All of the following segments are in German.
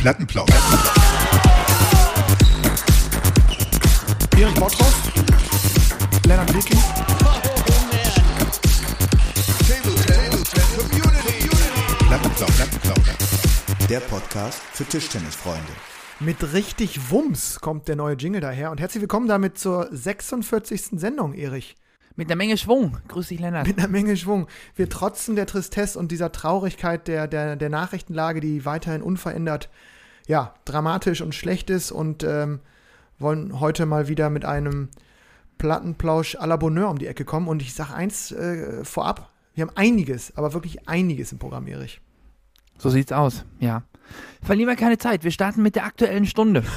Plattenplausch. Erich Bottroff, Lennart Wicking. Plattenplausch. Plattenplausch. Der Podcast für Tischtennisfreunde. Mit richtig Wumms kommt der neue Jingle daher. Und herzlich willkommen damit zur 46. Sendung, Erich. Mit einer Menge Schwung. Grüß dich, Lennart. Mit einer Menge Schwung. Wir trotzen der Tristesse und dieser Traurigkeit der, der, der Nachrichtenlage, die weiterhin unverändert, ja, dramatisch und schlecht ist und ähm, wollen heute mal wieder mit einem Plattenplausch à la Bonheur um die Ecke kommen. Und ich sage eins äh, vorab, wir haben einiges, aber wirklich einiges im Programm, Erich. So sieht's aus, ja. Verlieren wir keine Zeit. Wir starten mit der aktuellen Stunde.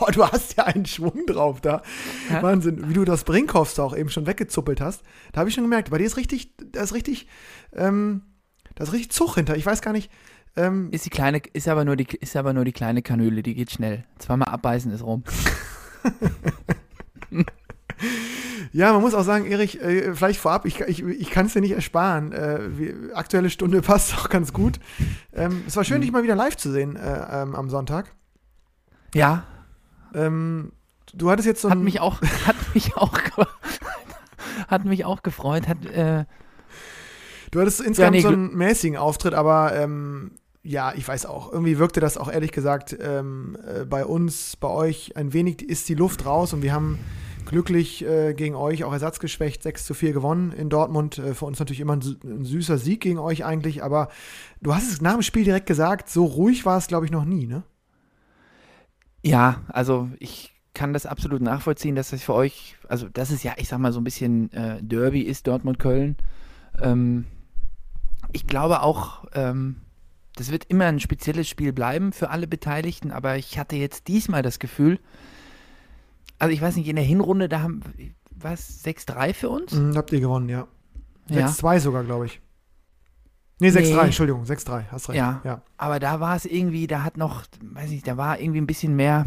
Oh, du hast ja einen Schwung drauf da. Ja. Wahnsinn, wie du das Brinkhoffs auch eben schon weggezuppelt hast. Da habe ich schon gemerkt, bei dir ist richtig, da ist richtig, ähm, da ist richtig Zug hinter. Ich weiß gar nicht. Ähm, Ist die kleine, ist aber nur die, ist aber nur die kleine Kanüle, die geht schnell. Zweimal abbeißen ist rum. ja, man muss auch sagen, Erich, äh, vielleicht vorab, ich, ich, ich kann es dir nicht ersparen. Äh, wie, aktuelle Stunde passt auch ganz gut. Ähm, es war schön, dich mal wieder live zu sehen äh, ähm, am Sonntag. Ja, Ähm, du hattest jetzt so hat ein, mich auch, hat mich auch, hat mich auch gefreut. Hat, äh, Du hattest insgesamt nee, so einen mäßigen Auftritt, aber ähm, ja, ich weiß auch. Irgendwie wirkte das auch ehrlich gesagt ähm, äh, bei uns, bei euch ein wenig ist die Luft raus und wir haben glücklich äh, gegen euch auch ersatzgeschwächt 6 zu 4 gewonnen in Dortmund. Äh, für uns natürlich immer ein, ein süßer Sieg gegen euch eigentlich, aber du hast es nach dem Spiel direkt gesagt, so ruhig war es, glaube ich, noch nie, ne? ja, also ich kann das absolut nachvollziehen, dass das für euch, also das ist ja, ich sag mal, so ein bisschen äh, Derby ist Dortmund-Köln. Ähm, ich glaube auch, ähm, das wird immer ein spezielles Spiel bleiben für alle Beteiligten, aber ich hatte jetzt diesmal das Gefühl, also ich weiß nicht, in der Hinrunde, da haben, was, 6-3 für uns? Mhm, habt ihr gewonnen, ja. Ja. 6-2 sogar, glaube ich. Nee, 6-3, Nee. Entschuldigung, 6-3, hast recht. Ja. ja. Aber da war es irgendwie, da hat noch, weiß nicht, da war irgendwie ein bisschen mehr,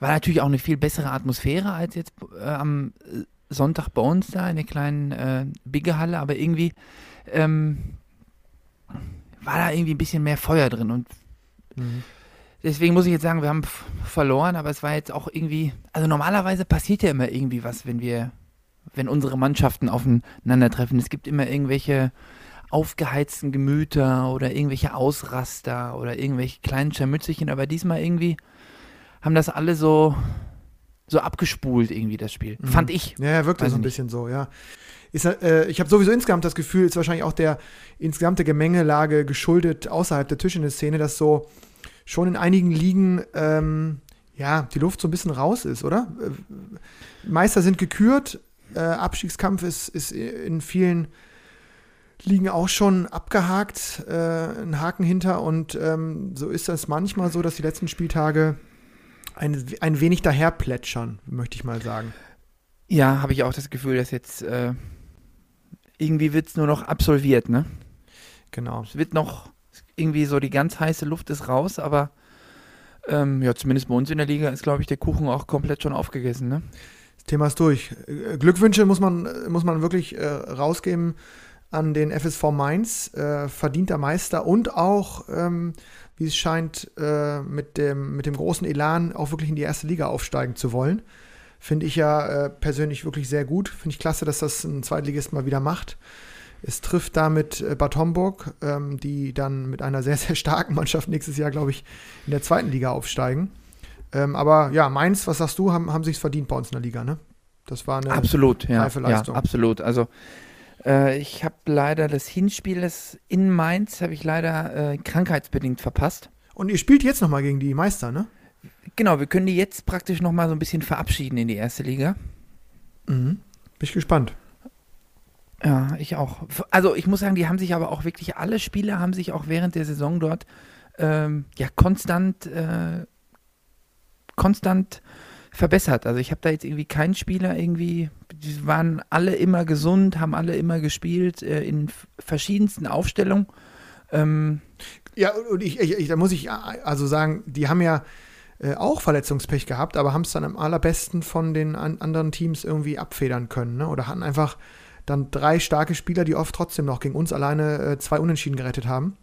war natürlich auch eine viel bessere Atmosphäre als jetzt äh, am äh, Sonntag bei uns da in der kleinen äh, Biggehalle, aber irgendwie ähm, war da irgendwie ein bisschen mehr Feuer drin und Mhm. Deswegen muss ich jetzt sagen, wir haben verloren, aber es war jetzt auch irgendwie, also normalerweise passiert ja immer irgendwie was, wenn wir, wenn unsere Mannschaften aufeinandertreffen. Es gibt immer irgendwelche aufgeheizten Gemüter oder irgendwelche Ausraster oder irgendwelche kleinen Scharmützelchen, aber diesmal irgendwie haben das alle so, so abgespult irgendwie, das Spiel. Mhm. Fand ich. Ja, wirkte so ein nicht. bisschen so, ja. Ist, äh, ich habe sowieso insgesamt das Gefühl, ist wahrscheinlich auch der insgesamte Gemengelage geschuldet außerhalb der Tischtennis-Szene, dass so schon in einigen Ligen ähm, ja, die Luft so ein bisschen raus ist, oder? Äh, Meister sind gekürt, äh, Abstiegskampf ist, ist in vielen Ligen auch schon abgehakt, äh, ein Haken hinter und ähm, so ist das manchmal so, dass die letzten Spieltage ein, ein wenig daherplätschern, möchte ich mal sagen. Ja, habe ich auch das Gefühl, dass jetzt äh, irgendwie wird es nur noch absolviert, ne? Genau. Es wird noch irgendwie so die ganz heiße Luft ist raus, aber ähm, ja, zumindest bei uns in der Liga ist, glaube ich, der Kuchen auch komplett schon aufgegessen, ne? Das Thema ist durch. Äh, Glückwünsche muss man, äh, muss man wirklich äh, rausgeben an den FSV Mainz, äh, verdienter Meister und auch, ähm, wie es scheint, äh, mit, dem, mit dem großen Elan auch wirklich in die erste Liga aufsteigen zu wollen. Finde ich ja äh, persönlich wirklich sehr gut. Finde ich klasse, dass das ein Zweitligist mal wieder macht. Es trifft damit äh, Bad Homburg, ähm, die dann mit einer sehr, sehr starken Mannschaft nächstes Jahr, glaube ich, in der zweiten Liga aufsteigen. Ähm, aber ja, Mainz, was sagst du, haben, haben sich verdient bei uns in der Liga, ne? Das war eine. Absolut, ja. reife ja Leistung. absolut. Also äh, ich habe leider das Hinspiel das in Mainz, habe ich leider äh, krankheitsbedingt verpasst. Und ihr spielt jetzt nochmal gegen die Meister, ne? Genau, wir können die jetzt praktisch nochmal so ein bisschen verabschieden in die erste Liga. Mhm. Bin ich gespannt. Ja, ich auch. Also ich muss sagen, die haben sich aber auch wirklich, alle Spieler haben sich auch während der Saison dort ähm, ja konstant, äh, konstant verbessert. Also ich habe da jetzt irgendwie keinen Spieler irgendwie, die waren alle immer gesund, haben alle immer gespielt äh, in verschiedensten Aufstellungen. Ähm, Ja, und ich, ich, ich, da muss ich also sagen, die haben ja äh, auch Verletzungspech gehabt, aber haben es dann am allerbesten von den an, anderen Teams irgendwie abfedern können, ne? Oder hatten einfach dann drei starke Spieler, die oft trotzdem noch gegen uns alleine äh, zwei Unentschieden gerettet haben.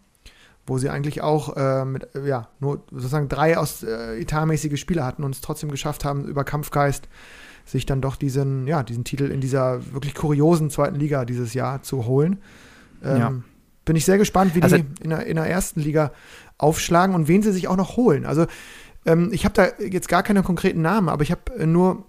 wo sie eigentlich auch äh, mit, äh, ja, nur sozusagen drei aus äh, etatmäßige Spieler hatten und es trotzdem geschafft haben, über Kampfgeist sich dann doch diesen, ja, diesen Titel in dieser wirklich kuriosen zweiten Liga dieses Jahr zu holen. Ähm, Ja. Bin ich sehr gespannt, wie Also- die in der, in der ersten Liga aufschlagen und wen sie sich auch noch holen. Also ähm, ich habe da jetzt gar keine konkreten Namen, aber ich habe nur,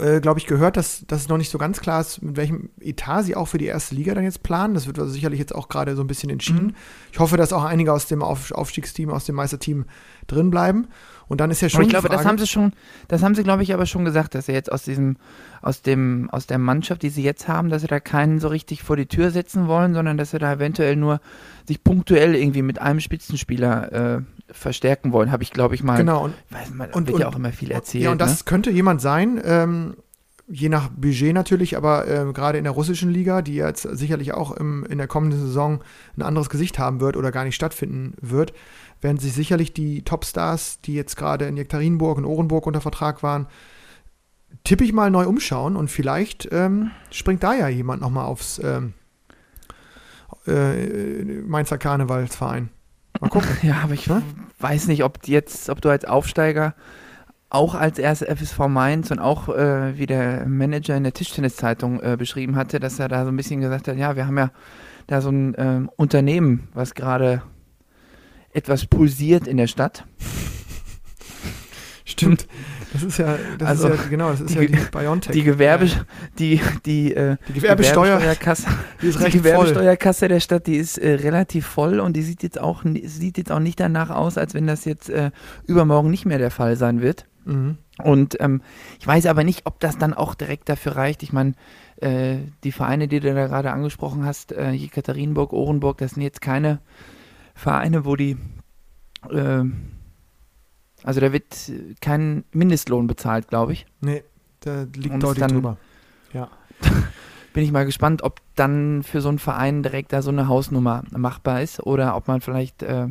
äh, glaube ich, gehört, dass, dass es noch nicht so ganz klar ist, mit welchem Etat sie auch für die erste Liga dann jetzt planen. Das wird also sicherlich jetzt auch gerade so ein bisschen entschieden. Mhm. Ich hoffe, dass auch einige aus dem Auf Aufstiegsteam, aus dem Meisterteam drin bleiben. Und dann ist ja schon Aber ich glaube, das Frage- haben sie schon, das haben sie, glaube ich, aber schon gesagt, dass sie jetzt aus diesem, aus dem, aus der Mannschaft, die sie jetzt haben, dass sie da keinen so richtig vor die Tür setzen wollen, sondern dass sie da eventuell nur sich punktuell irgendwie mit einem Spitzenspieler äh, verstärken wollen, habe ich, glaube ich, mal. Genau, und Weiß man, Und- wird ja auch immer viel erzählt. Ja, und das ne? könnte jemand sein, ähm, je nach Budget natürlich, aber ähm, gerade in der russischen Liga, die jetzt sicherlich auch im, in der kommenden Saison ein anderes Gesicht haben wird oder gar nicht stattfinden wird, werden sich sicherlich die Topstars, die jetzt gerade in Jekaterinburg und Orenburg unter Vertrag waren, tippe ich mal neu umschauen und vielleicht ähm, springt da ja jemand nochmal aufs ähm, äh, Mainzer Karnevalsverein. Mal gucken. Ja, aber ich Ne? weiß nicht, ob jetzt, ob du als Aufsteiger auch als erste FSV Mainz und auch äh, wie der Manager in der Tischtenniszeitung äh, beschrieben hatte, dass er da so ein bisschen gesagt hat, ja, wir haben ja da so ein ähm, Unternehmen, was gerade etwas pulsiert in der Stadt. Stimmt. Das ist ja, das Also, ist ja, genau, das ist die ja die Biontech. Die Gewerbe, die, die, äh, Die Gewerbesteuer, Gewerbesteuerkasse, die die recht voll. Gewerbesteuerkasse der Stadt, die ist äh, relativ voll und die sieht jetzt auch sieht jetzt auch nicht danach aus, als wenn das jetzt äh, übermorgen nicht mehr der Fall sein wird. Mhm. Und ähm, ich weiß aber nicht, ob das dann auch direkt dafür reicht. Ich meine, äh, die Vereine, die du da gerade angesprochen hast, äh, Jekaterinburg, Ohrenburg, das sind jetzt keine Vereine, wo die, äh, also da wird kein Mindestlohn bezahlt, glaube ich. Nee, da liegt Und deutlich dann- drüber. Bin ich mal gespannt, ob dann für so einen Verein direkt da so eine Hausnummer machbar ist oder ob man vielleicht. Äh,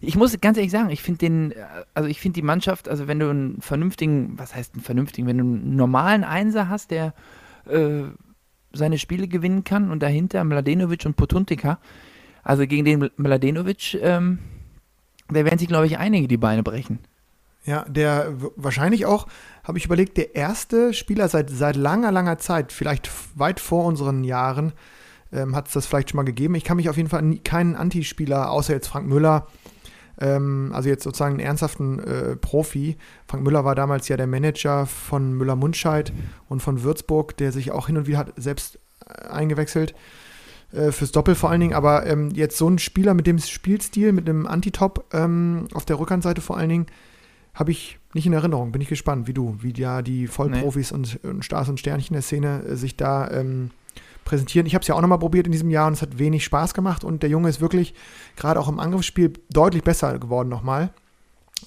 ich muss ganz ehrlich sagen, ich finde den, äh, also ich finde die Mannschaft, also wenn du einen vernünftigen, was heißt einen vernünftigen, wenn du einen normalen Einser hast, der äh, seine Spiele gewinnen kann und dahinter Mladenovic und Potuntika, also gegen den Mladenovic, ähm, da werden sich, glaube ich, einige die Beine brechen. Ja, der wahrscheinlich auch, habe ich überlegt, der erste Spieler seit, seit langer, langer Zeit, vielleicht weit vor unseren Jahren, ähm, hat es das vielleicht schon mal gegeben. Ich kann mich auf jeden Fall nie, keinen Antispieler, außer jetzt Frank Müller, ähm, also jetzt sozusagen einen ernsthaften äh, Profi. Frank Müller war damals ja der Manager von Müller-Mundscheid und von Würzburg, der sich auch hin und wieder hat selbst äh, eingewechselt. Äh, Fürs Doppel vor allen Dingen, aber ähm, jetzt so ein Spieler mit dem Spielstil, mit einem Antitop ähm, auf der Rückhandseite vor allen Dingen, habe ich nicht in Erinnerung. Bin ich gespannt, wie du, wie ja die Vollprofis und, und Stars und Sternchen der Szene äh, sich da ähm, präsentieren. Ich habe es ja auch nochmal probiert in diesem Jahr und es hat wenig Spaß gemacht und der Junge ist wirklich gerade auch im Angriffsspiel deutlich besser geworden nochmal.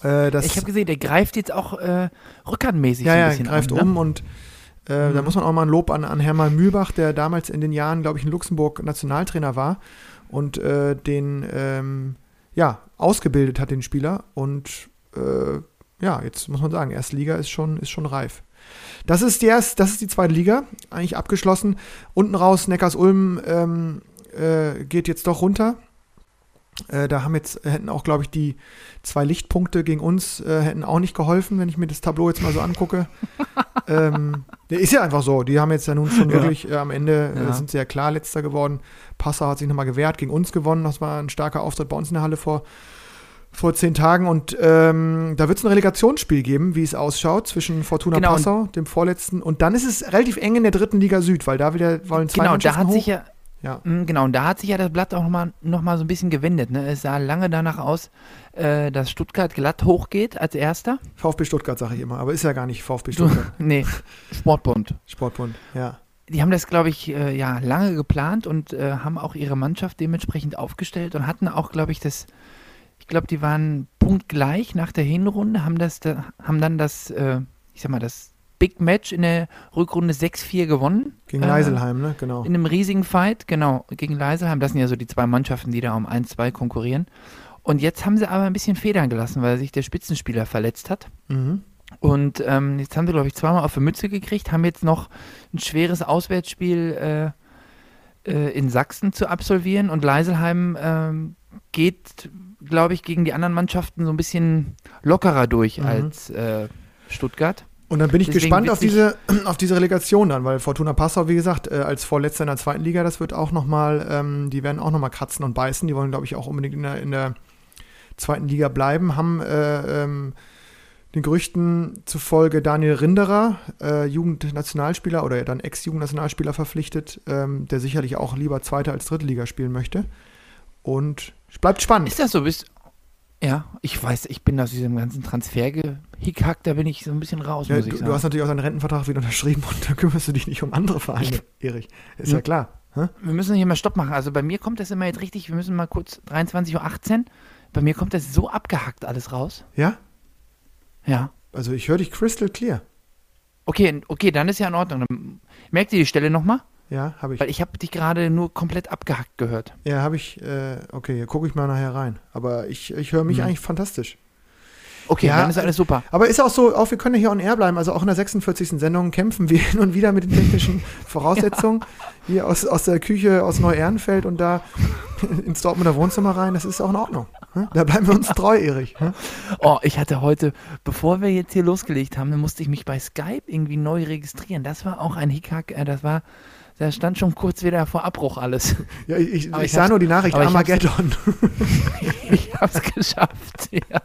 Äh, das, ich habe gesehen, der greift jetzt auch äh, rückhandmäßig ja, so ein ja, bisschen greift an, ne? um und äh, da Mhm. muss man auch mal ein Lob an, an Hermann Mühlbach, der damals in den Jahren, glaube ich, in Luxemburg Nationaltrainer war und äh, den ähm, ja, ausgebildet hat, den Spieler. Und äh, ja, jetzt muss man sagen, erste Liga ist schon, ist schon reif. Das ist, die erst, das ist die zweite Liga, eigentlich abgeschlossen. Unten raus, Neckars-Ulm ähm, äh, geht jetzt doch runter. Äh, da haben jetzt, hätten auch, glaube ich, die zwei Lichtpunkte gegen uns äh, hätten auch nicht geholfen, wenn ich mir das Tableau jetzt mal so angucke. ähm, ist ja einfach so. Die haben jetzt ja nun schon Ja. wirklich äh, am Ende äh, Ja. sind sie ja klar letzter geworden. Passau hat sich nochmal gewehrt, gegen uns gewonnen. Das war ein starker Auftritt bei uns in der Halle vor, vor zehn Tagen. Und ähm, da wird es ein Relegationsspiel geben, wie es ausschaut, zwischen Fortuna Genau. Passau, dem vorletzten. Und dann ist es relativ eng in der dritten Liga Süd, weil da wieder wollen zwei Genau, da hat hoch. sich ja, ja. Mm, Genau, und da hat sich ja das Blatt auch nochmal noch mal so ein bisschen gewendet. Ne? Es sah lange danach aus, äh, dass Stuttgart glatt hochgeht als erster. VfB Stuttgart, sage ich immer. Aber ist ja gar nicht VfB Stuttgart. Nee, Sportbund. Sportbund, ja. Die haben das, glaube ich, äh, ja, lange geplant und äh, haben auch ihre Mannschaft dementsprechend aufgestellt und hatten auch, glaube ich, das, ich glaube, die waren punktgleich nach der Hinrunde, haben das, da, haben dann das, äh, ich sag mal, das Big Match in der Rückrunde 6-4 gewonnen. Gegen Äh, Leiselheim, ne? Genau. In einem riesigen Fight, genau, gegen Leiselheim. Das sind ja so die zwei Mannschaften, die da um 1-2 konkurrieren. Und jetzt haben sie aber ein bisschen Federn gelassen, weil sich der Spitzenspieler verletzt hat. Mhm. Und ähm, jetzt haben sie, glaube ich, zweimal auf die Mütze gekriegt, haben jetzt noch ein schweres Auswärtsspiel äh, äh, in Sachsen zu absolvieren. Und Leiselheim ähm, geht, glaube ich, gegen die anderen Mannschaften so ein bisschen lockerer durch Mhm. als äh, Stuttgart. Und dann bin ich Deswegen gespannt auf diese, auf diese Relegation dann, weil Fortuna Passau, wie gesagt, äh, als Vorletzter in der zweiten Liga, das wird auch nochmal, ähm, die werden auch nochmal kratzen und beißen. Die wollen, glaube ich, auch unbedingt in der, in der zweiten Liga bleiben. Haben äh, ähm, den Gerüchten zufolge Daniel Rinderer, äh, Jugendnationalspieler oder dann Ex-Jugendnationalspieler verpflichtet, ähm, der sicherlich auch lieber zweite als dritte Liga spielen möchte. Und es bleibt spannend. Ist das so? Bist, ja, ich weiß, ich bin aus diesem ganzen Transfer-Hickhack, da bin ich so ein bisschen raus, Ja, muss du, ich du sagen. hast natürlich auch deinen Rentenvertrag wieder unterschrieben und da kümmerst du dich nicht um andere Vereine, Erich. Ist ja, Ja. klar. Hä? wir müssen hier mal Stopp machen. Also bei mir kommt das immer jetzt richtig, wir müssen mal kurz 23.18 Uhr. Bei mir kommt das so abgehackt alles raus. Ja? Ja. Also ich höre dich crystal clear. Okay, okay, dann ist ja in Ordnung. Dann merkt ihr die Stelle nochmal? Ja, habe ich. Weil ich habe dich gerade nur komplett abgehackt gehört. Ja, habe ich. Äh, okay, gucke ich mal nachher rein. Aber ich, ich höre mich Hm. eigentlich fantastisch. Okay, Ja, dann ist alles super. Aber ist auch so, auch wir können ja hier on air bleiben. Also auch in der 46. Sendung kämpfen wir hin und wieder mit den technischen Voraussetzungen. Hier aus, aus der Küche aus Neu-Ehrenfeld und da ins Dortmunder Wohnzimmer rein. Das ist auch in Ordnung. hä? Da bleiben wir uns treu, Erich. hä? Oh, ich hatte heute, bevor wir jetzt hier losgelegt haben, dann musste ich mich bei Skype irgendwie neu registrieren. Das war auch ein Hickhack. Äh, das war, da stand schon kurz wieder vor Abbruch alles. Ja, ich, ich, ich sah nur die Nachricht Armageddon. Ich hab's geschafft. Ja.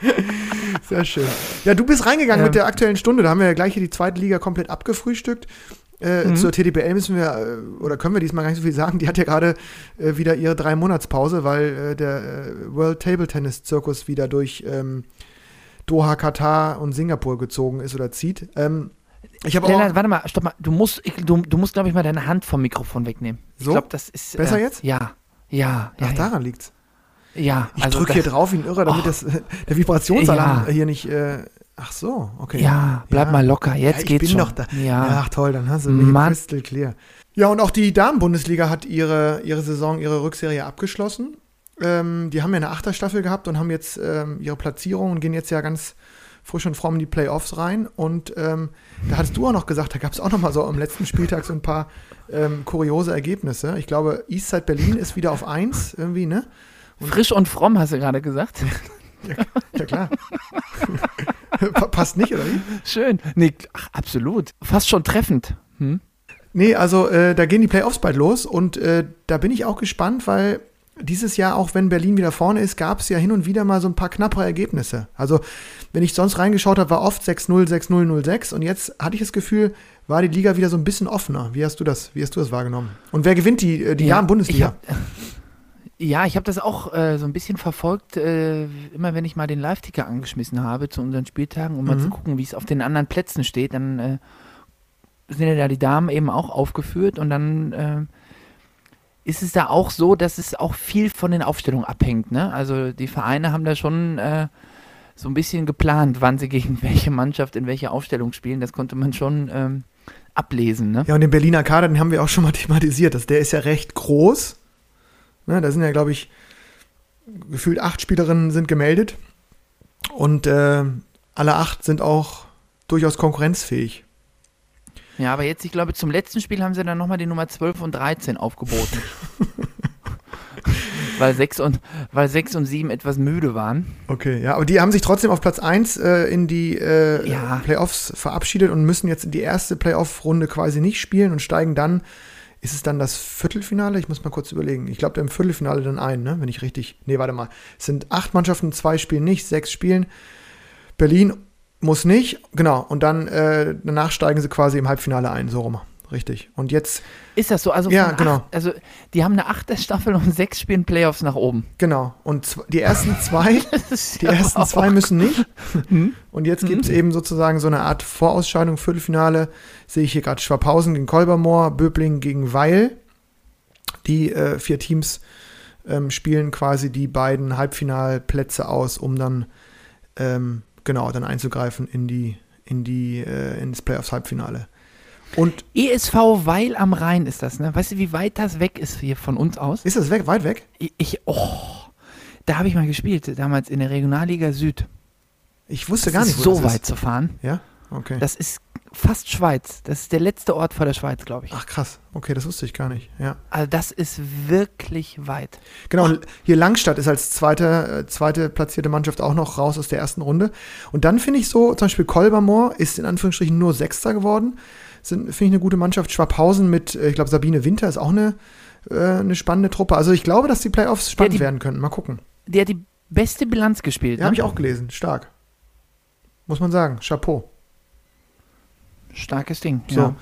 Sehr schön. Ja, du bist reingegangen Ähm. mit der aktuellen Stunde. Da haben wir ja gleich hier die zweite Liga komplett abgefrühstückt. Äh, Mhm. Zur TDBL müssen wir, äh, oder können wir diesmal gar nicht so viel sagen. Die hat ja gerade äh, wieder ihre drei Monatspause, weil äh, der äh, World Table Tennis Zirkus wieder durch ähm, Doha, Katar und Singapur gezogen ist oder zieht. Ähm, ich habe auch. warte mal, stopp mal. Du musst, ich, du, du musst, glaube ich, mal deine Hand vom Mikrofon wegnehmen. Ich So? glaube, das ist. Besser äh, jetzt? Ja. Ja, ja, Ach, ja. daran liegt's. Ja. Ich also drücke hier drauf wie ein Irrer, damit Oh. das, der Vibrationsalarm Ja. hier nicht. Äh, ach so, okay. Ja, bleib Ja. mal locker, jetzt ja, ich geht's bin schon. Doch da. Ja. Ach toll, dann hast du mich crystal clear. Ja, und auch die Damen-Bundesliga hat ihre, ihre Saison, ihre Rückserie abgeschlossen. Ähm, die haben ja eine Achterstaffel gehabt und haben jetzt ähm, ihre Platzierung und gehen jetzt ja ganz frisch und fromm in die Playoffs rein. Und ähm, da hattest du auch noch gesagt, da gab es auch noch mal so am letzten Spieltag so ein paar ähm, kuriose Ergebnisse. Ich glaube, Eastside Berlin ist wieder auf 1 irgendwie, ne? Frisch und fromm, hast du gerade gesagt. Ja, klar. Pa- Passt nicht, oder wie? Schön. Nee, ach, absolut. Fast schon treffend. Hm? Nee, also äh, da gehen die Playoffs bald los und äh, da bin ich auch gespannt, weil dieses Jahr, auch wenn Berlin wieder vorne ist, gab es ja hin und wieder mal so ein paar knappere Ergebnisse. Also, wenn ich sonst reingeschaut habe, war oft 6-0, 6-0, 0-6 und jetzt hatte ich das Gefühl, war die Liga wieder so ein bisschen offener. Wie hast du das, wie hast du das wahrgenommen? Und wer gewinnt die, äh, die Ja, Damen-Bundesliga? ich hab- Ja, ich habe das auch äh, so ein bisschen verfolgt, äh, immer wenn ich mal den Live-Ticker angeschmissen habe zu unseren Spieltagen, um mal Mhm. zu gucken, wie es auf den anderen Plätzen steht, dann äh, sind ja da die Damen eben auch aufgeführt und dann äh, ist es da auch so, dass es auch viel von den Aufstellungen abhängt. Ne? Also die Vereine haben da schon äh, so ein bisschen geplant, wann sie gegen welche Mannschaft in welche Aufstellung spielen. Das konnte man schon ähm, ablesen. Ne? Ja, und den Berliner Kader, den haben wir auch schon mal thematisiert. Das, der ist ja recht groß. Ne, da sind ja, glaube ich, gefühlt acht Spielerinnen sind gemeldet. Und äh, alle acht sind auch durchaus konkurrenzfähig. Ja, aber jetzt, ich glaube, zum letzten Spiel haben sie dann nochmal die Nummer 12 und 13 aufgeboten. weil, 6 und, weil 6 und 7 etwas müde waren. Okay, ja, aber die haben sich trotzdem auf Platz 1 äh, in die äh, Ja. Playoffs verabschiedet und müssen jetzt in die erste Playoff-Runde quasi nicht spielen und steigen dann. Ist es dann das Viertelfinale? Ich muss mal kurz überlegen. Ich glaube, im Viertelfinale dann ein, ne? wenn ich richtig. Nee, warte mal. Es sind acht Mannschaften, zwei spielen nicht, sechs spielen. Berlin muss nicht, genau. Und dann äh, danach steigen sie quasi im Halbfinale ein, so rum. Richtig. Und jetzt, Ist das so? Also, Ja, genau. Acht, also die haben eine achte Staffel und sechs spielen Playoffs nach oben. genau. Und die ersten zwei Die ja ersten zwei müssen nicht. Hm? Und jetzt gibt es eben sozusagen so eine Art Vorausscheidung, Viertelfinale. Sehe ich hier gerade Schwabhausen gegen Kolbermoor, Böbling gegen Weil. Die äh, vier Teams ähm, spielen quasi die beiden Halbfinalplätze aus, um dann ähm, genau dann einzugreifen in die in die äh, ins Playoffs-Halbfinale. Und ESV Weil am Rhein ist das, ne? Weißt du, wie weit das weg ist hier von uns aus? ist das weg, weit weg? Ich, ich oh, da habe ich mal gespielt, damals in der Regionalliga Süd. Ich wusste Das gar nicht, ist wo so weit zu fahren. Ist. Ja, okay. Das ist fast Schweiz. Das ist der letzte Ort vor der Schweiz, glaube ich. Ach krass, okay, das wusste ich gar nicht. Ja. Also das ist wirklich weit. Genau, und hier Langstadt ist als zweite, äh, zweite platzierte Mannschaft auch noch raus aus der ersten Runde. Und dann finde ich so, zum Beispiel Kolbermoor ist in Anführungsstrichen nur Sechster geworden. Finde ich eine gute Mannschaft. Schwabhausen mit, äh, ich glaube, Sabine Winter ist auch eine, äh, eine spannende Truppe. Also ich glaube, dass die Playoffs spannend die- werden können. Mal gucken. Der hat die beste Bilanz gespielt. Ja, ne? habe ich auch gelesen. Stark. Muss man sagen. Chapeau. Starkes Ding. So. Ja.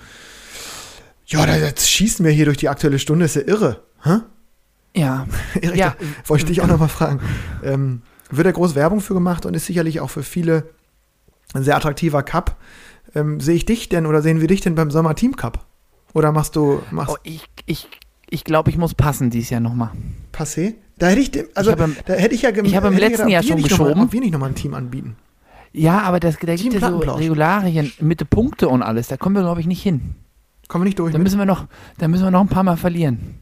Ja, da, jetzt schießen wir hier durch die aktuelle Stunde. Ist ja irre. Hä? ja. Erik, Ja. wollte ich dich auch nochmal fragen. Ähm, wird da groß Werbung für gemacht und ist sicherlich auch für viele ein sehr attraktiver Cup. Ähm, Sehe ich dich denn oder sehen wir dich denn beim Sommer Team Cup? Oder machst du, machst Oh, ich ich, ich glaube, ich muss passen dieses Jahr nochmal. Passé? Da hätte ich, dem, also Ich habe im- da hätte ich ja gem- ich habe im letzten gedacht, Jahr schon noch mal- geschoben. Ob wir nicht nochmal ein Team anbieten. Ja, aber das, da gibt es so Plattenplausch. Regularien mit Punkte und alles. Da kommen wir, glaube ich, nicht hin. Kommen wir nicht durch. Da mit? müssen wir noch, da müssen wir noch ein paar Mal verlieren.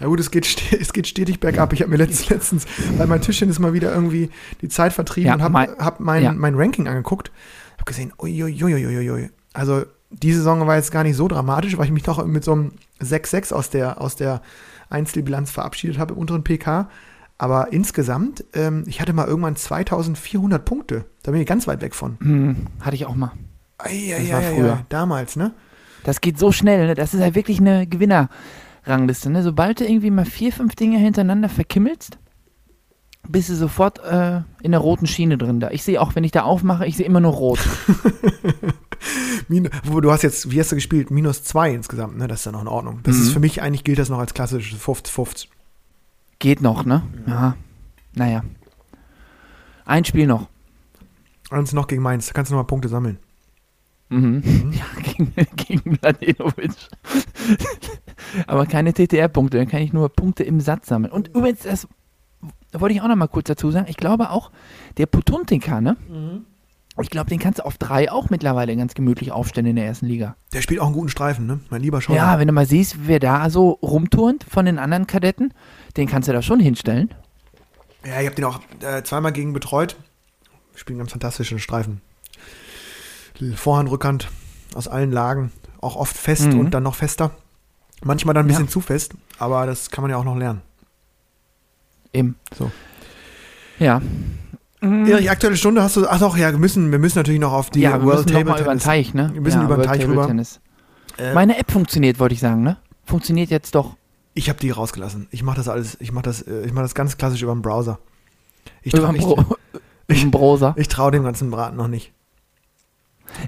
Ja gut, es geht, es geht stetig bergab. Ich habe mir letzt, letztens, weil mein Tischchen ist mal wieder irgendwie die Zeit vertrieben Ja, und habe mein- hab mein, ja. mein Ranking angeguckt. Habe gesehen, uiuiuiuiui. Also die Saison war jetzt gar nicht so dramatisch, weil ich mich doch mit so einem 6-6 aus der, aus der Einzelbilanz verabschiedet habe im unteren PK. Aber insgesamt, ähm, ich hatte mal irgendwann 2400 Punkte. Da bin ich ganz weit weg von. Hm, hatte ich auch mal. Eieieiei, war früher. Damals, ne? Das geht so schnell, ne? Das ist halt wirklich eine Gewinnerrangliste, ne? Sobald du irgendwie mal vier, fünf Dinge hintereinander verkimmelst, bist du sofort äh, in der roten Schiene drin da. Ich sehe auch, wenn ich da aufmache, ich sehe immer nur rot. Min du hast jetzt, wie hast du gespielt? Minus 2 insgesamt, ne? Das ist ja noch in Ordnung. Das Mhm. ist für mich, eigentlich gilt das noch als klassisches 50-50. Geht noch, ne? Ja. Naja. Ein Spiel noch. Eins noch gegen Mainz, da kannst du nochmal Punkte sammeln. Mhm. Ja, gegen, gegen Mladenovic. Aber keine TTR-Punkte, dann kann ich nur Punkte im Satz sammeln. Und übrigens, das wollte ich auch noch mal kurz dazu sagen, ich glaube auch, der Putuntika, ne? Ich glaube, den kannst du auf drei auch mittlerweile ganz gemütlich aufstellen in der ersten Liga. Der spielt auch einen guten Streifen, ne? Mein lieber Schauer. Ja, wenn du mal siehst, wer da so rumturnt von den anderen Kadetten, den kannst du da schon hinstellen. ja ich habe den auch äh, zweimal gegen betreut. Spielt einen ganz fantastischen Streifen. Vorhand, Rückhand, aus allen Lagen. Auch oft fest Mhm. und dann noch fester. Manchmal dann ein Ja. bisschen zu fest, aber das kann man ja auch noch lernen. Eben. So. Ja. Mhm. Erich, aktuelle Stunde hast du. Ach doch, ja, wir müssen, wir müssen natürlich noch auf die ja, wir World müssen noch mal Table über den Tennis. Teich, ne? Wir müssen ja, über den World Teich Table rüber. Tennis. Äh, Meine App funktioniert, wollte ich sagen, ne? Funktioniert jetzt doch. Ich habe die rausgelassen. Ich mache das alles, ich mache das, äh, ich mache das ganz klassisch über den Browser. Ich Über traue den ich, Bro- Browser. ich trau dem ganzen Braten noch nicht.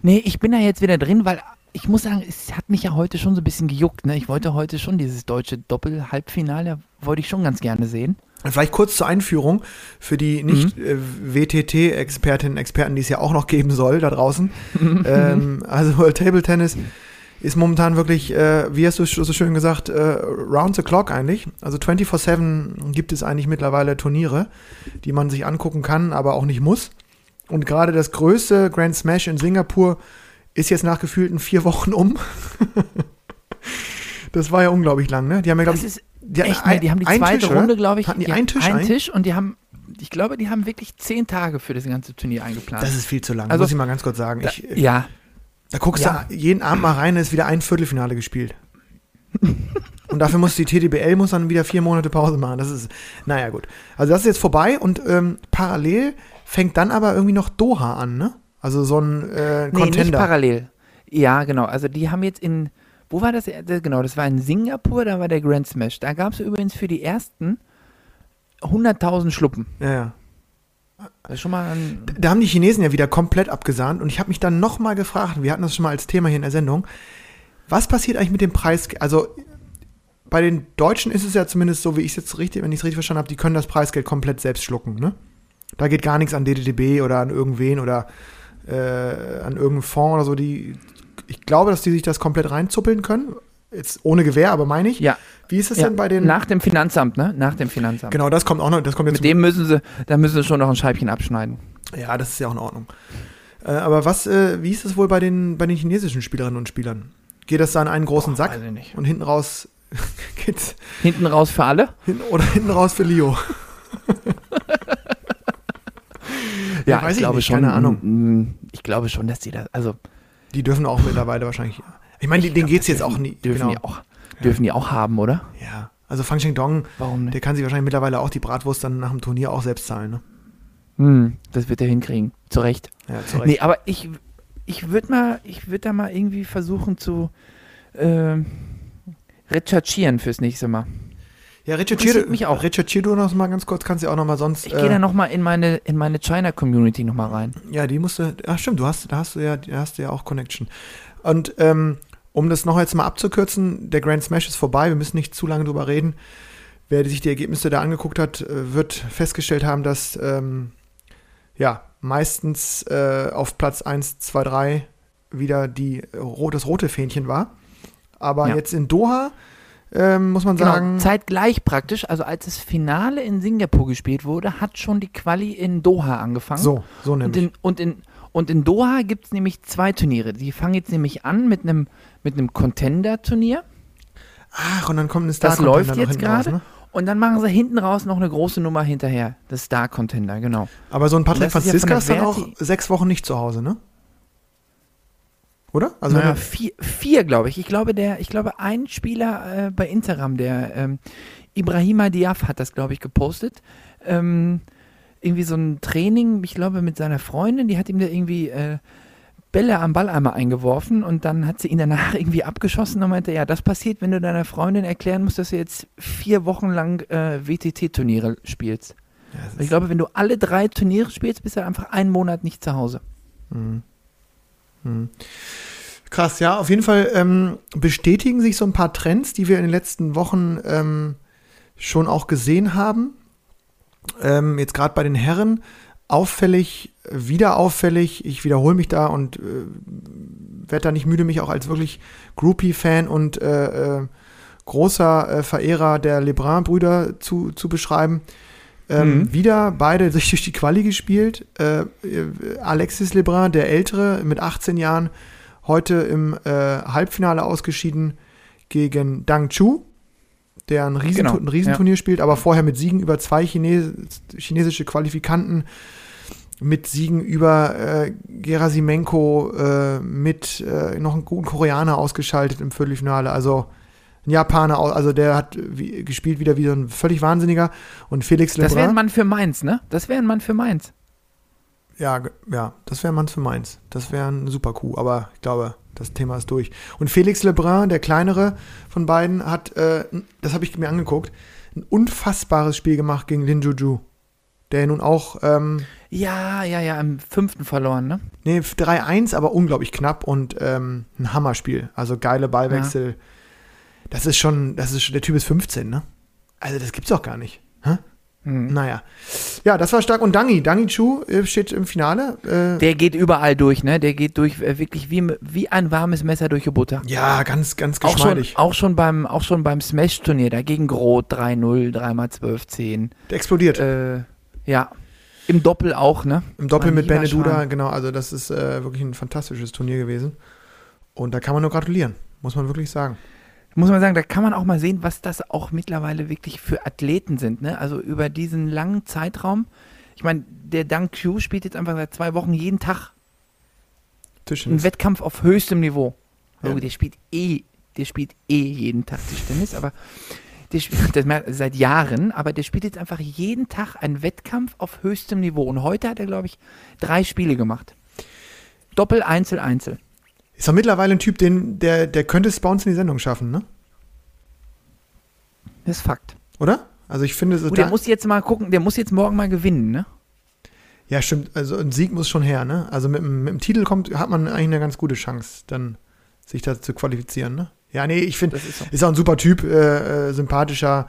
Nee, ich bin da jetzt wieder drin, weil ich muss sagen, es hat mich ja heute schon so ein bisschen gejuckt. Ne? Ich wollte heute schon dieses deutsche Doppel-Halbfinale, wollte ich schon ganz gerne sehen. Vielleicht kurz zur Einführung für die nicht äh, WTT-Expertinnen und Experten, die es ja auch noch geben soll da draußen. ähm, also World Table Tennis ist momentan wirklich, äh, wie hast du so schön gesagt, äh, round the clock eigentlich. Also 24-7 gibt es eigentlich mittlerweile Turniere, die man sich angucken kann, aber auch nicht muss. Und gerade das größte Grand Smash in Singapur ist jetzt nach gefühlten vier Wochen um. das war ja unglaublich lang, ne? Die haben ja, glaube ich, die echt, ne, die haben die zweite Tisch? Runde, glaube ich. Hatten die ja, einen Tisch einen ein? Tisch und die haben, ich glaube, die haben wirklich zehn Tage für das ganze Turnier eingeplant. Das ist viel zu lang, Also- muss ich mal ganz kurz sagen. da, Ich, ja, da guckst ja. du jeden Abend mal rein, ist wieder ein Viertelfinale gespielt. und dafür muss die TDBL muss dann wieder vier Monate Pause machen. Das ist, naja, gut. Also das ist jetzt vorbei und ähm, parallel fängt dann aber irgendwie noch Doha an, ne? Also so ein äh, nee, nicht Contender. parallel. Ja, genau. Also die haben jetzt in, wo war das? Das- Genau, das war in Singapur, da war der Grand Smash. Da gab es übrigens für die ersten 100.000 Schluppen. ja, ja. Das ist schon mal Da haben die Chinesen ja wieder komplett abgesahnt und ich habe mich dann nochmal gefragt, wir hatten das schon mal als Thema hier in der Sendung, was passiert eigentlich mit dem Preis? Also bei den Deutschen ist es ja zumindest so, wie ich es jetzt richtig, wenn ich es richtig verstanden habe, die können das Preisgeld komplett selbst schlucken, ne? Da geht gar nichts an DDDB oder an irgendwen oder äh, an irgendeinen Fonds oder so. Die, ich glaube, dass die sich das komplett reinzuppeln können. Jetzt ohne Gewehr, aber meine ich. ja, Wie ist es ja denn bei den. nach dem Finanzamt, ne? Nach dem Finanzamt. genau, das kommt auch noch. Das kommt jetzt Mit dem müssen sie, da müssen sie schon noch ein Scheibchen abschneiden. Ja, das ist ja auch in Ordnung. Äh, aber was, äh, wie ist es wohl bei den, bei den chinesischen Spielerinnen und Spielern? Geht das da in einen großen Sack Weiß ich nicht. und hinten raus geht's Hinten raus für alle? hin, oder hinten raus für Leo? Ja, weiß ich glaube nicht, schon. keine Ahnung. mm, Ich glaube schon, dass die das, also Die dürfen auch mittlerweile wahrscheinlich. Ich meine, denen geht es jetzt auch nie. Dürfen, genau. die auch, dürfen die auch haben, oder? Ja. Also Fang Dong, Warum nicht? der kann sich wahrscheinlich mittlerweile auch die Bratwurst dann nach dem Turnier auch selbst zahlen. Ne? Hm, das wird er hinkriegen. Zu Recht. Ja, zu Recht. Nee, aber ich, ich würde mal, ich würde da mal irgendwie versuchen zu äh, recherchieren fürs nächste Mal. Ja, recherchiere mich auch. Recherchier du noch mal ganz kurz, kannst du ja auch noch mal sonst. Ich gehe da äh, nochmal in meine, in meine China-Community nochmal rein. Ja, die musste. Ach stimmt, du hast, da hast du ja, da hast du ja auch Connection. Und ähm, um das noch jetzt mal abzukürzen, der Grand Smash ist vorbei, wir müssen nicht zu lange drüber reden. Wer sich die Ergebnisse da angeguckt hat, äh, wird festgestellt haben, dass ähm, ja meistens äh, auf Platz 1, 2, 3 wieder die, äh, das rote Fähnchen war. Aber Ja. jetzt in Doha ähm, muss man sagen. Genau, zeitgleich praktisch, also als das Finale in Singapur gespielt wurde, hat schon die Quali in Doha angefangen. so, so Und nämlich. in, und in, und in Doha gibt es nämlich zwei Turniere. Die fangen jetzt nämlich an mit einem mit einem Contender-Turnier. Ach, und dann kommt ein Star Das läuft jetzt gerade. Und dann machen sie hinten raus noch eine große Nummer hinterher. Das Star Contender, genau. Aber so ein Patrick Das ist ja Franziska ist dann auch sechs Wochen nicht zu Hause, ne? Oder? Also naja, er- vier, vier glaube ich. Ich glaube, der, ich glaube, ein Spieler äh, bei Instagram, der ähm, Ibrahima Diaf hat das, glaube ich, gepostet. Ähm, irgendwie so ein Training, ich glaube, mit seiner Freundin, die hat ihm da irgendwie äh, Bälle am Balleimer eingeworfen und dann hat sie ihn danach irgendwie abgeschossen und meinte, ja, das passiert, wenn du deiner Freundin erklären musst, dass du jetzt vier Wochen lang äh, WTT-Turniere spielst. Ja, Ich glaube, wenn du alle drei Turniere spielst, bist du einfach einen Monat nicht zu Hause. Mhm. Mhm. Krass, ja, auf jeden Fall ähm, bestätigen sich so ein paar Trends, die wir in den letzten Wochen ähm, schon auch gesehen haben. Ähm, jetzt gerade bei den Herren auffällig, wieder auffällig. Ich wiederhole mich da und äh, werde da nicht müde, mich auch als wirklich Groupie-Fan und äh, äh, großer äh, Verehrer der Lebrun-Brüder zu, zu beschreiben. Ähm, Mhm. Wieder beide sich durch die Quali gespielt. Äh, Alexis Lebrun, der Ältere, mit 18 Jahren, heute im äh, Halbfinale ausgeschieden gegen Dang Chu, der ein, Riesen Genau, ein Riesenturnier spielt, aber vorher mit Siegen über zwei Chines chinesische Qualifikanten, mit Siegen über äh, Gerasimenko, äh, mit äh, noch einen guten Koreaner ausgeschaltet im Viertelfinale. Also ein Japaner, also der hat wie, gespielt wieder wie so ein völlig Wahnsinniger. Und Felix Das wäre ein Lebrun. Mann für Mainz, ne? Das wäre ein Mann für Mainz. Ja, ja, das wäre ein Mann für Mainz. Das wäre ein super Coup, aber ich glaube, das Thema ist durch. Und Felix Lebrun, der kleinere von beiden, hat, äh, das habe ich mir angeguckt, ein unfassbares Spiel gemacht gegen Lin Juju. Der nun auch, ähm, Ja, ja, ja, im fünften verloren, ne? nee, 3-1, aber unglaublich knapp und ähm, ein Hammerspiel. Also geile Ballwechsel. Das ist schon, das ist schon, der Typ ist 15, ne? Also das gibt's doch gar nicht. Hä? Mhm. Naja. Ja, das war stark. Und Dangi, Dangi Chu äh, steht im Finale. Äh, Der geht überall durch, ne? Der geht durch äh, wirklich wie, wie ein warmes Messer durch die Butter. ja, ganz, ganz Auch schon, geschmeidig. auch schon beim, auch schon beim Smash-Turnier, da gegen Groth 3-0, 3x12-10. Der explodiert. Äh, ja. Im Doppel auch, ne? Im Doppel mit Beneduda, genau. Also das ist äh, wirklich ein fantastisches Turnier gewesen. Und da kann man nur gratulieren, muss man wirklich sagen. Muss man sagen, da kann man auch mal sehen, was das auch mittlerweile wirklich für Athleten sind, ne? Also über diesen langen Zeitraum. Ich meine, der Dang Q spielt jetzt einfach seit zwei Wochen jeden Tag einen Tischtennis. Wettkampf auf höchstem Niveau. Ja. Oh, der spielt eh, der spielt eh jeden Tag Tischtennis, aber der spielt das seit Jahren, aber der spielt jetzt einfach jeden Tag einen Wettkampf auf höchstem Niveau. Und heute hat er, glaube ich, drei Spiele gemacht. Doppel, Einzel, Einzel. Ist doch mittlerweile ein Typ, den, der, der könnte es bei uns in die Sendung schaffen, ne? Das ist Fakt. Oder? Also ich finde, so Gut, der da, muss jetzt mal gucken, der muss jetzt morgen mal gewinnen, ne? ja stimmt, also ein Sieg muss schon her, ne? Also mit, dem- mit dem Titel kommt, hat man eigentlich eine ganz gute Chance, dann sich da zu qualifizieren, ne? Ja, nee, ich finde, ist so. ist auch ein super Typ, äh, äh, sympathischer,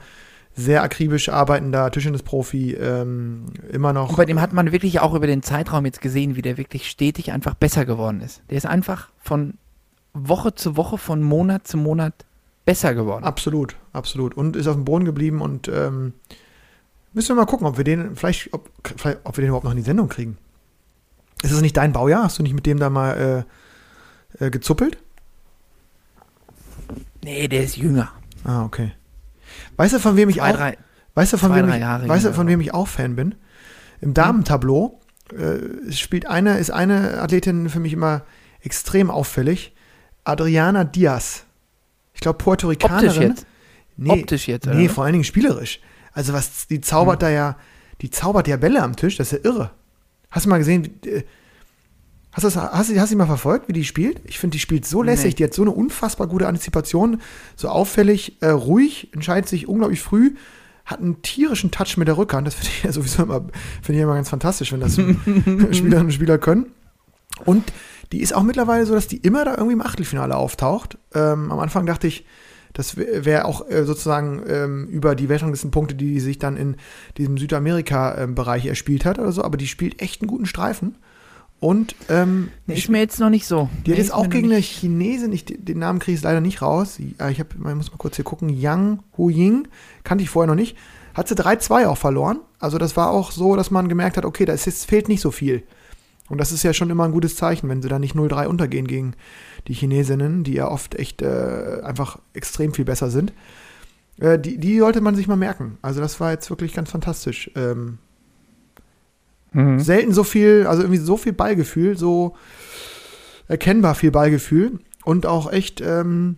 sehr akribisch arbeitender Tischtennisprofi, ähm, immer noch. Und bei dem hat man wirklich auch über den Zeitraum jetzt gesehen, wie der wirklich stetig einfach besser geworden ist. Der ist einfach von Woche zu Woche, von Monat zu Monat besser geworden. Absolut, absolut. Und ist auf dem Boden geblieben und ähm, müssen wir mal gucken, ob wir den vielleicht, ob, vielleicht, ob wir den überhaupt noch in die Sendung kriegen. Ist das nicht dein Baujahr? Hast du nicht mit dem da mal äh, äh, gezuppelt? Nee, der ist jünger. Ah, okay. Weißt du, von wem ich Zwei, auch, drei. weißt du, von zwei, wem ich, Jahre weißt du, von wem ich auch Fan bin? Im Damentableau äh, spielt eine, ist eine Athletin für mich immer extrem auffällig. Adriana Diaz. Ich glaube, Puerto Ricanerin. Optisch jetzt? Nee, Optisch jetzt, oder Nee, vor allen Dingen spielerisch. Also was, die zaubert da ja, die zaubert ja Bälle am Tisch, das ist ja irre. Hast du mal gesehen, wie, äh, hast du hast, du- hast du mal verfolgt, wie die spielt? Ich finde, die spielt so lässig, Nee. die hat so eine unfassbar gute Antizipation, so auffällig, äh, ruhig, entscheidet sich unglaublich früh, hat einen tierischen Touch mit der Rückhand, das finde ich ja sowieso immer, finde ich immer ganz fantastisch, wenn das Spielerinnen und Spieler können. Und die ist auch mittlerweile so, dass die immer da irgendwie im Achtelfinale auftaucht. Ähm, am Anfang dachte ich, das wäre auch äh, sozusagen ähm, über die Weltranglistenpunkte, die die sich dann in diesem Südamerika-Bereich erspielt hat oder so, aber die spielt echt einen guten Streifen. Und ähm, Nee, die ist mir jetzt noch nicht so. die hat Nee, jetzt ist auch gegen eine Chinesin, ich, den Namen kriege ich leider nicht raus. Ja, Ich, hab, ich muss mal kurz hier gucken. Yang Hu Ying, kannte ich vorher noch nicht. Hat sie 3-2 auch verloren. Also das war auch so, dass man gemerkt hat, okay, da ist jetzt fehlt nicht so viel. Und das ist ja schon immer ein gutes Zeichen, wenn sie da nicht 0-3 untergehen gegen die Chinesinnen, die ja oft echt äh, einfach extrem viel besser sind. Äh, die, die sollte man sich mal merken. Also das war jetzt wirklich ganz fantastisch. Ähm, Mhm. selten so viel, also irgendwie so viel Ballgefühl, so erkennbar viel Ballgefühl und auch echt ähm,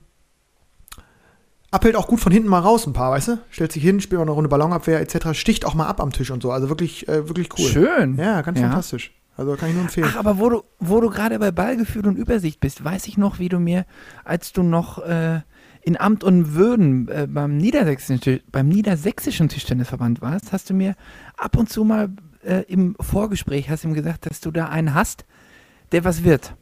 appelt auch gut von hinten mal raus ein paar, weißt du? Stellt sich hin, spielt mal eine Runde Ballonabwehr etc., sticht auch mal ab am Tisch und so, also wirklich, äh, wirklich cool. Schön. Ja, ganz Ja. fantastisch. Also kann ich nur empfehlen. Ach, aber wo du, wo du gerade bei Ballgefühl und Übersicht bist, weiß ich noch, wie du mir, als du noch äh, in Amt und Würden äh, beim, Niedersächsischen, beim Niedersächsischen Tischtennisverband warst, hast du mir ab und zu mal äh, im Vorgespräch, hast du ihm gesagt, dass du da einen hast, der was wird.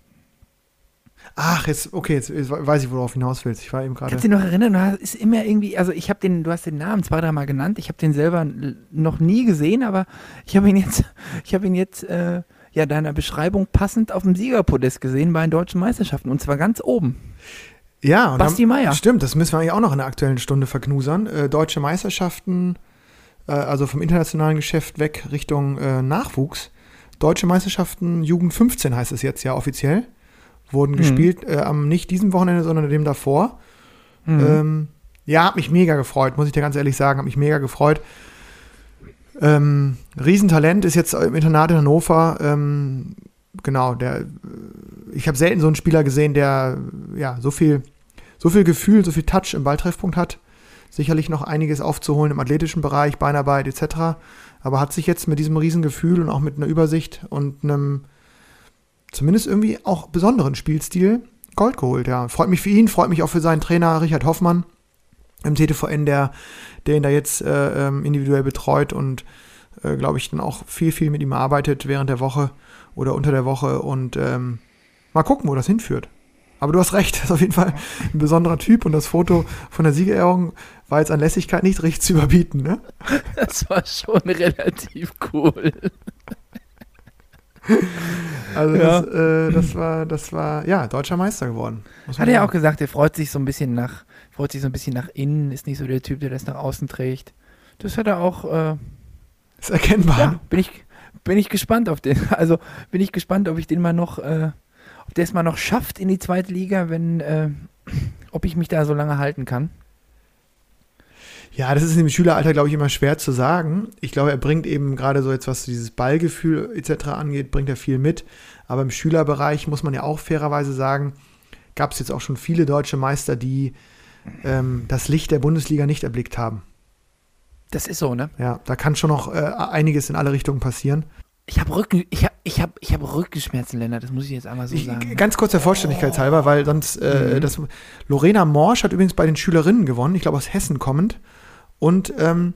Ach, jetzt, okay, jetzt, jetzt weiß ich, worauf du hinaus willst. Ich war eben gerade. Kannst du dich noch erinnern? Du hast, ist immer irgendwie, also ich habe den, du hast den Namen zwei, dreimal genannt. Ich habe den selber noch nie gesehen, aber ich habe ihn jetzt, ich habe ihn jetzt, äh, ja, deiner Beschreibung passend auf dem Siegerpodest gesehen bei den deutschen Meisterschaften und zwar ganz oben. Ja, und Basti Meier. Stimmt, das müssen wir eigentlich auch noch in der aktuellen Stunde verknusern. Äh, deutsche Meisterschaften, äh, also vom internationalen Geschäft weg Richtung äh, Nachwuchs. Deutsche Meisterschaften Jugend 15 heißt es jetzt ja offiziell. Wurden Mhm. gespielt äh, am nicht diesem Wochenende, sondern dem davor. Mhm. Ähm, ja, hat mich mega gefreut, muss ich dir ganz ehrlich sagen, hat mich mega gefreut. Ähm, Riesentalent ist jetzt im Internat in Hannover. Ähm, genau, der, ich habe selten so einen Spieler gesehen, der ja so viel, so viel Gefühl, so viel Touch im Balltreffpunkt hat. Sicherlich noch einiges aufzuholen im athletischen Bereich, Beinarbeit etc. Aber hat sich jetzt mit diesem Riesengefühl und auch mit einer Übersicht und einem zumindest irgendwie auch besonderen Spielstil Gold geholt. Ja, freut mich für ihn, freut mich auch für seinen Trainer Richard Hoffmann im TTVN, der, der ihn da jetzt äh, ähm, individuell betreut und äh, glaube ich dann auch viel, viel mit ihm arbeitet während der Woche oder unter der Woche und ähm, mal gucken, wo das hinführt. Aber du hast recht, das ist auf jeden Fall ein besonderer Typ und das Foto von der Siegerehrung war jetzt an Lässigkeit nicht richtig zu überbieten, ne? Das war schon relativ cool. Also Ja. das, äh, das war, das war, ja, deutscher Meister geworden. Hat er ja auch gesagt, er freut sich so ein bisschen nach, freut sich so ein bisschen nach innen, ist nicht so der Typ, der das nach außen trägt. Das hat er auch, äh, Ist erkennbar. ja, bin ich, bin ich gespannt auf den. Also bin ich gespannt, ob ich den mal noch, äh, ob der es mal noch schafft in die zweite Liga, wenn, äh, ob ich mich da so lange halten kann. Ja, das ist im Schüleralter, glaube ich, immer schwer zu sagen. Ich glaube, er bringt eben gerade so jetzt, was dieses Ballgefühl etc. angeht, bringt er viel mit. Aber im Schülerbereich muss man ja auch fairerweise sagen, gab es jetzt auch schon viele deutsche Meister, die ähm, das Licht der Bundesliga nicht erblickt haben. Das ist so, ne? Ja, da kann schon noch äh, einiges in alle Richtungen passieren. Ich habe Rücken, ich habe, ich habe, ich habe Rückenschmerzen, Lennart. Das muss ich jetzt einmal so Ich, sagen. ganz kurz der Vollständigkeit halber, weil sonst äh, Mhm. das Lorena Morsch hat übrigens bei den Schülerinnen gewonnen, ich glaube aus Hessen kommend. Und ähm,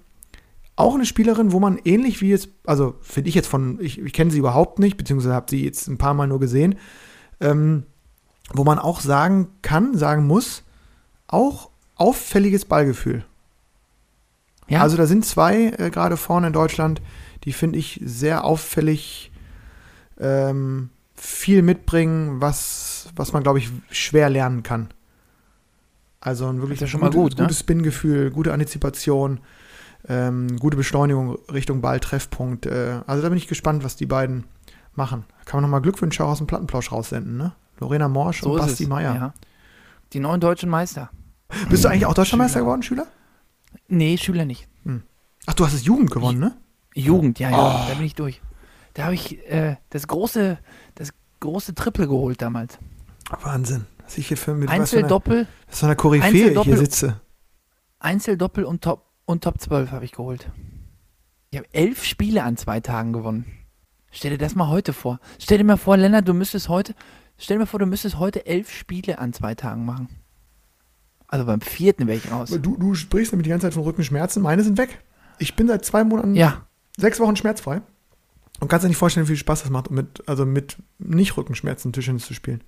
auch eine Spielerin, wo man ähnlich wie jetzt, also finde ich jetzt von, ich, ich kenne sie überhaupt nicht, beziehungsweise habe sie jetzt ein paar Mal nur gesehen, ähm, wo man auch sagen kann, sagen muss, auch auffälliges Ballgefühl. Ja, Also da sind zwei äh, gerade vorne in Deutschland, die finde ich sehr auffällig ähm, viel mitbringen, was, was man, glaube ich, schwer lernen kann. Also ein wirklich ja gutes, gut, ne? gutes Spin-Gefühl, gute Antizipation, ähm, gute Beschleunigung Richtung Ball-Treffpunkt. Äh, also da bin ich gespannt, was die beiden machen. Kann man nochmal Glückwünsche aus dem Plattenplausch raussenden, ne? Lorena Morsch so und Basti. Meier. Ja. Die neuen deutschen Meister. Bist du eigentlich auch Deutscher Meister geworden, Schüler? Nee, Schüler nicht. Ach, du hast es Jugend gewonnen, ne? Jugend, ja, ja, Oh. da bin ich durch. Da habe ich äh, das große, das große Triple geholt damals. Wahnsinn. Was ich hier für mit Einzeldoppel, was für einer Koryphäe ich Einzeldoppel- hier sitze. Einzeldoppel und Top, und Top 12 habe ich geholt. Ich habe elf Spiele an zwei Tagen gewonnen. Stell dir das mal heute vor. Stell dir mal vor, Lennart, du müsstest heute, stell dir mal vor, du müsstest heute elf Spiele an zwei Tagen machen. Also beim vierten wäre ich raus. Du, du sprichst nämlich die ganze Zeit von Rückenschmerzen. Meine sind weg. Ich bin seit zwei Monaten, Ja, sechs Wochen schmerzfrei. Und kannst dir nicht vorstellen, wie viel Spaß das macht, mit, also mit nicht Rückenschmerzen Tischtennis zu spielen.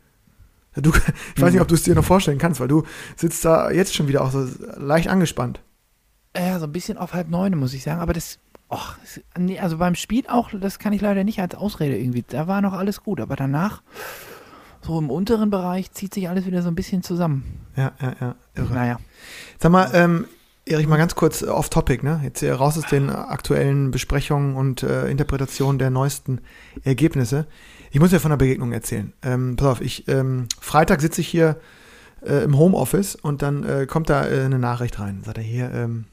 Du, ich weiß nicht, ob du es dir noch vorstellen kannst, weil du sitzt da jetzt schon wieder auch so leicht angespannt. ja, so ein bisschen auf halb neun, muss ich sagen. Aber das, och, das- nee, also beim Spiel auch, das kann ich leider nicht als Ausrede irgendwie. Da war noch alles gut, aber danach, so im unteren Bereich, zieht sich alles wieder so ein bisschen zusammen. Ja, ja, ja. Irre. Naja. Sag mal, ähm, Erich, mal ganz kurz off-topic, ne? Jetzt hier raus aus den aktuellen Besprechungen und äh, Interpretationen der neuesten Ergebnisse. Ich muss dir von einer Begegnung erzählen. Ähm, pass auf, ich, ähm, Freitag sitze ich hier äh, im Homeoffice und dann äh, kommt da äh, eine Nachricht rein. Sagt er hier, ähm,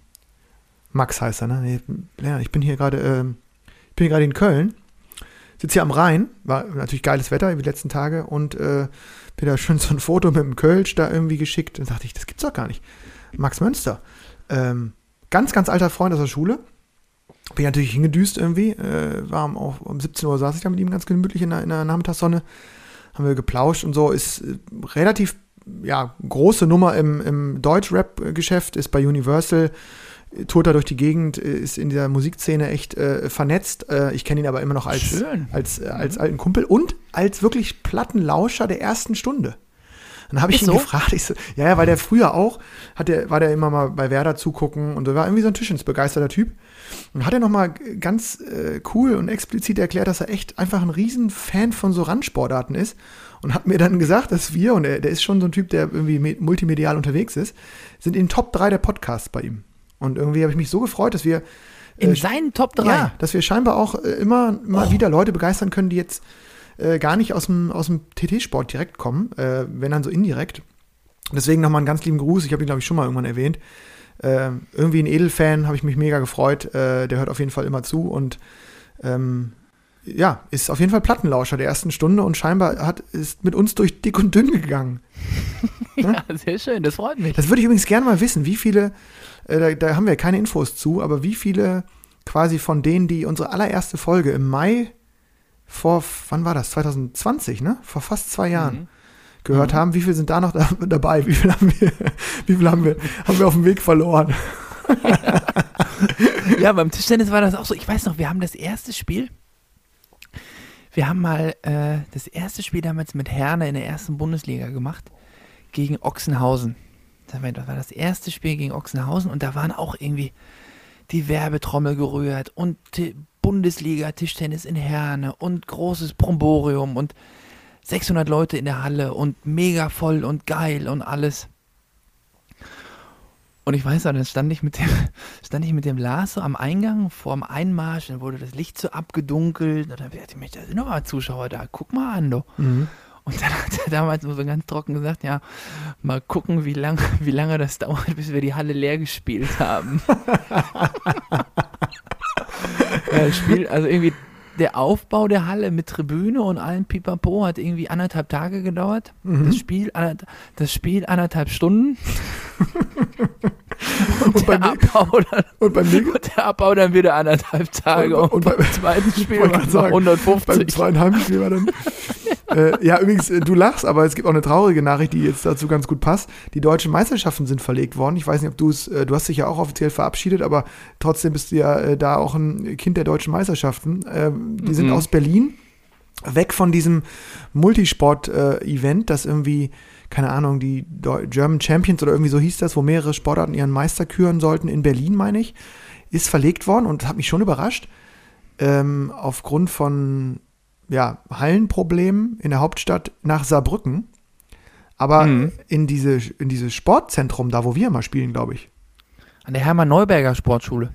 Max heißt er, ne? Lennart, ich bin hier gerade, ähm, ich bin gerade in Köln, sitze hier am Rhein, war natürlich geiles Wetter die letzten Tage und äh, bin da schön so ein Foto mit dem Kölsch da irgendwie geschickt. Dann dachte ich, das gibt's doch gar nicht. Max Münster. Ähm, ganz, ganz alter Freund aus der Schule. Bin natürlich hingedüst irgendwie. Äh, war um, auch um 17 Uhr saß ich da mit ihm ganz gemütlich in der, in der Nachmittagssonne. Haben wir geplauscht und so. Ist äh, relativ, ja, große Nummer im, im Deutsch-Rap-Geschäft, ist bei Universal, äh, tourt da durch die Gegend, äh, ist in dieser Musikszene echt äh, vernetzt. Äh, ich kenne ihn aber immer noch als, Schön. als, äh, als alten Kumpel und als wirklich Plattenlauscher der ersten Stunde. Dann habe ich Ist ihn so? gefragt, ich so, ja, ja, weil der früher auch, hat der, war der immer mal bei Werder zugucken und so war irgendwie so ein Tischensbegeisterter Typ. Und hat er nochmal ganz äh, cool und explizit erklärt, dass er echt einfach ein riesen Fan von so Randsportarten ist. Und hat mir dann gesagt, dass wir, und er, der ist schon so ein Typ, der irgendwie me- multimedial unterwegs ist, sind in Top 3 der Podcasts bei ihm. Und irgendwie habe ich mich so gefreut, dass wir In äh, seinen Top 3. ja, dass wir scheinbar auch äh, immer mal wieder Leute begeistern können, die jetzt äh, gar nicht aus dem, aus dem TT-Sport direkt kommen, äh, wenn dann so indirekt. Deswegen nochmal einen ganz lieben Gruß. Ich habe ihn, glaube ich, schon mal irgendwann erwähnt. Äh, irgendwie ein Edelfan, habe ich mich mega gefreut. Äh, der hört auf jeden Fall immer zu und ähm, ja, ist auf jeden Fall Plattenlauscher der ersten Stunde und scheinbar hat, ist mit uns durch dick und dünn gegangen. ja, sehr schön, das freut mich. Das würde ich übrigens gerne mal wissen, wie viele, äh, da, da haben wir keine Infos zu, aber wie viele quasi von denen, die unsere allererste Folge im Mai vor, wann war das? 2020, ne? Vor fast zwei Jahren Mhm. gehört haben. Wie viele sind da noch da, dabei? Wie viel haben wir, wie viel haben wir, haben wir auf dem Weg verloren? Ja, beim Tischtennis war das auch so. Ich weiß noch, wir haben das erste Spiel. Wir haben mal äh, das erste Spiel damals mit Herne in der ersten Bundesliga gemacht gegen Ochsenhausen. Das war das erste Spiel gegen Ochsenhausen und da waren auch irgendwie die Werbetrommel gerührt und Bundesliga Tischtennis in Herne und großes Bromborium und 600 Leute in der Halle und mega voll und geil und alles. Und ich weiß noch, dann stand ich mit dem, stand ich mit dem Lars so am Eingang vor dem Einmarsch, dann wurde das Licht so abgedunkelt. Und dann dachte ich mir, da sind noch mal Zuschauer da, guck mal an, du. Und dann hat er damals nur so ganz trocken gesagt, ja, mal gucken, wie, lang, wie lange das dauert, bis wir die Halle leer gespielt haben. das Spiel, also irgendwie der Aufbau der Halle mit Tribüne und allem Pipapo hat irgendwie anderthalb Tage gedauert. Das, Spiel, das Spiel anderthalb Stunden. und, beim- Abbau dann, Und beim, und der Abbau dann wieder anderthalb Tage. Und- Und, und beim bei- zweiten Spiel waren sagen, 150. beim zweiten Heimspiel war dann. äh, ja, übrigens, äh, du lachst, aber es gibt auch eine traurige Nachricht, die jetzt dazu ganz gut passt. Die deutschen Meisterschaften sind verlegt worden. Ich weiß nicht, ob du es, äh, du hast dich ja auch offiziell verabschiedet, aber trotzdem bist du ja äh, da auch ein Kind der deutschen Meisterschaften. Ähm, die sind Mhm. aus Berlin weg von diesem Multisport-Event, das irgendwie, keine Ahnung, die German Champions oder irgendwie so hieß das, wo mehrere Sportarten ihren Meister küren sollten, in Berlin, meine ich, ist verlegt worden und hat mich schon überrascht. Ähm, aufgrund von ja, Hallenproblemen in der Hauptstadt nach Saarbrücken. Aber Mhm. in, diese, in dieses Sportzentrum, da wo wir immer spielen, glaube ich. An der Hermann Neuberger Sportschule.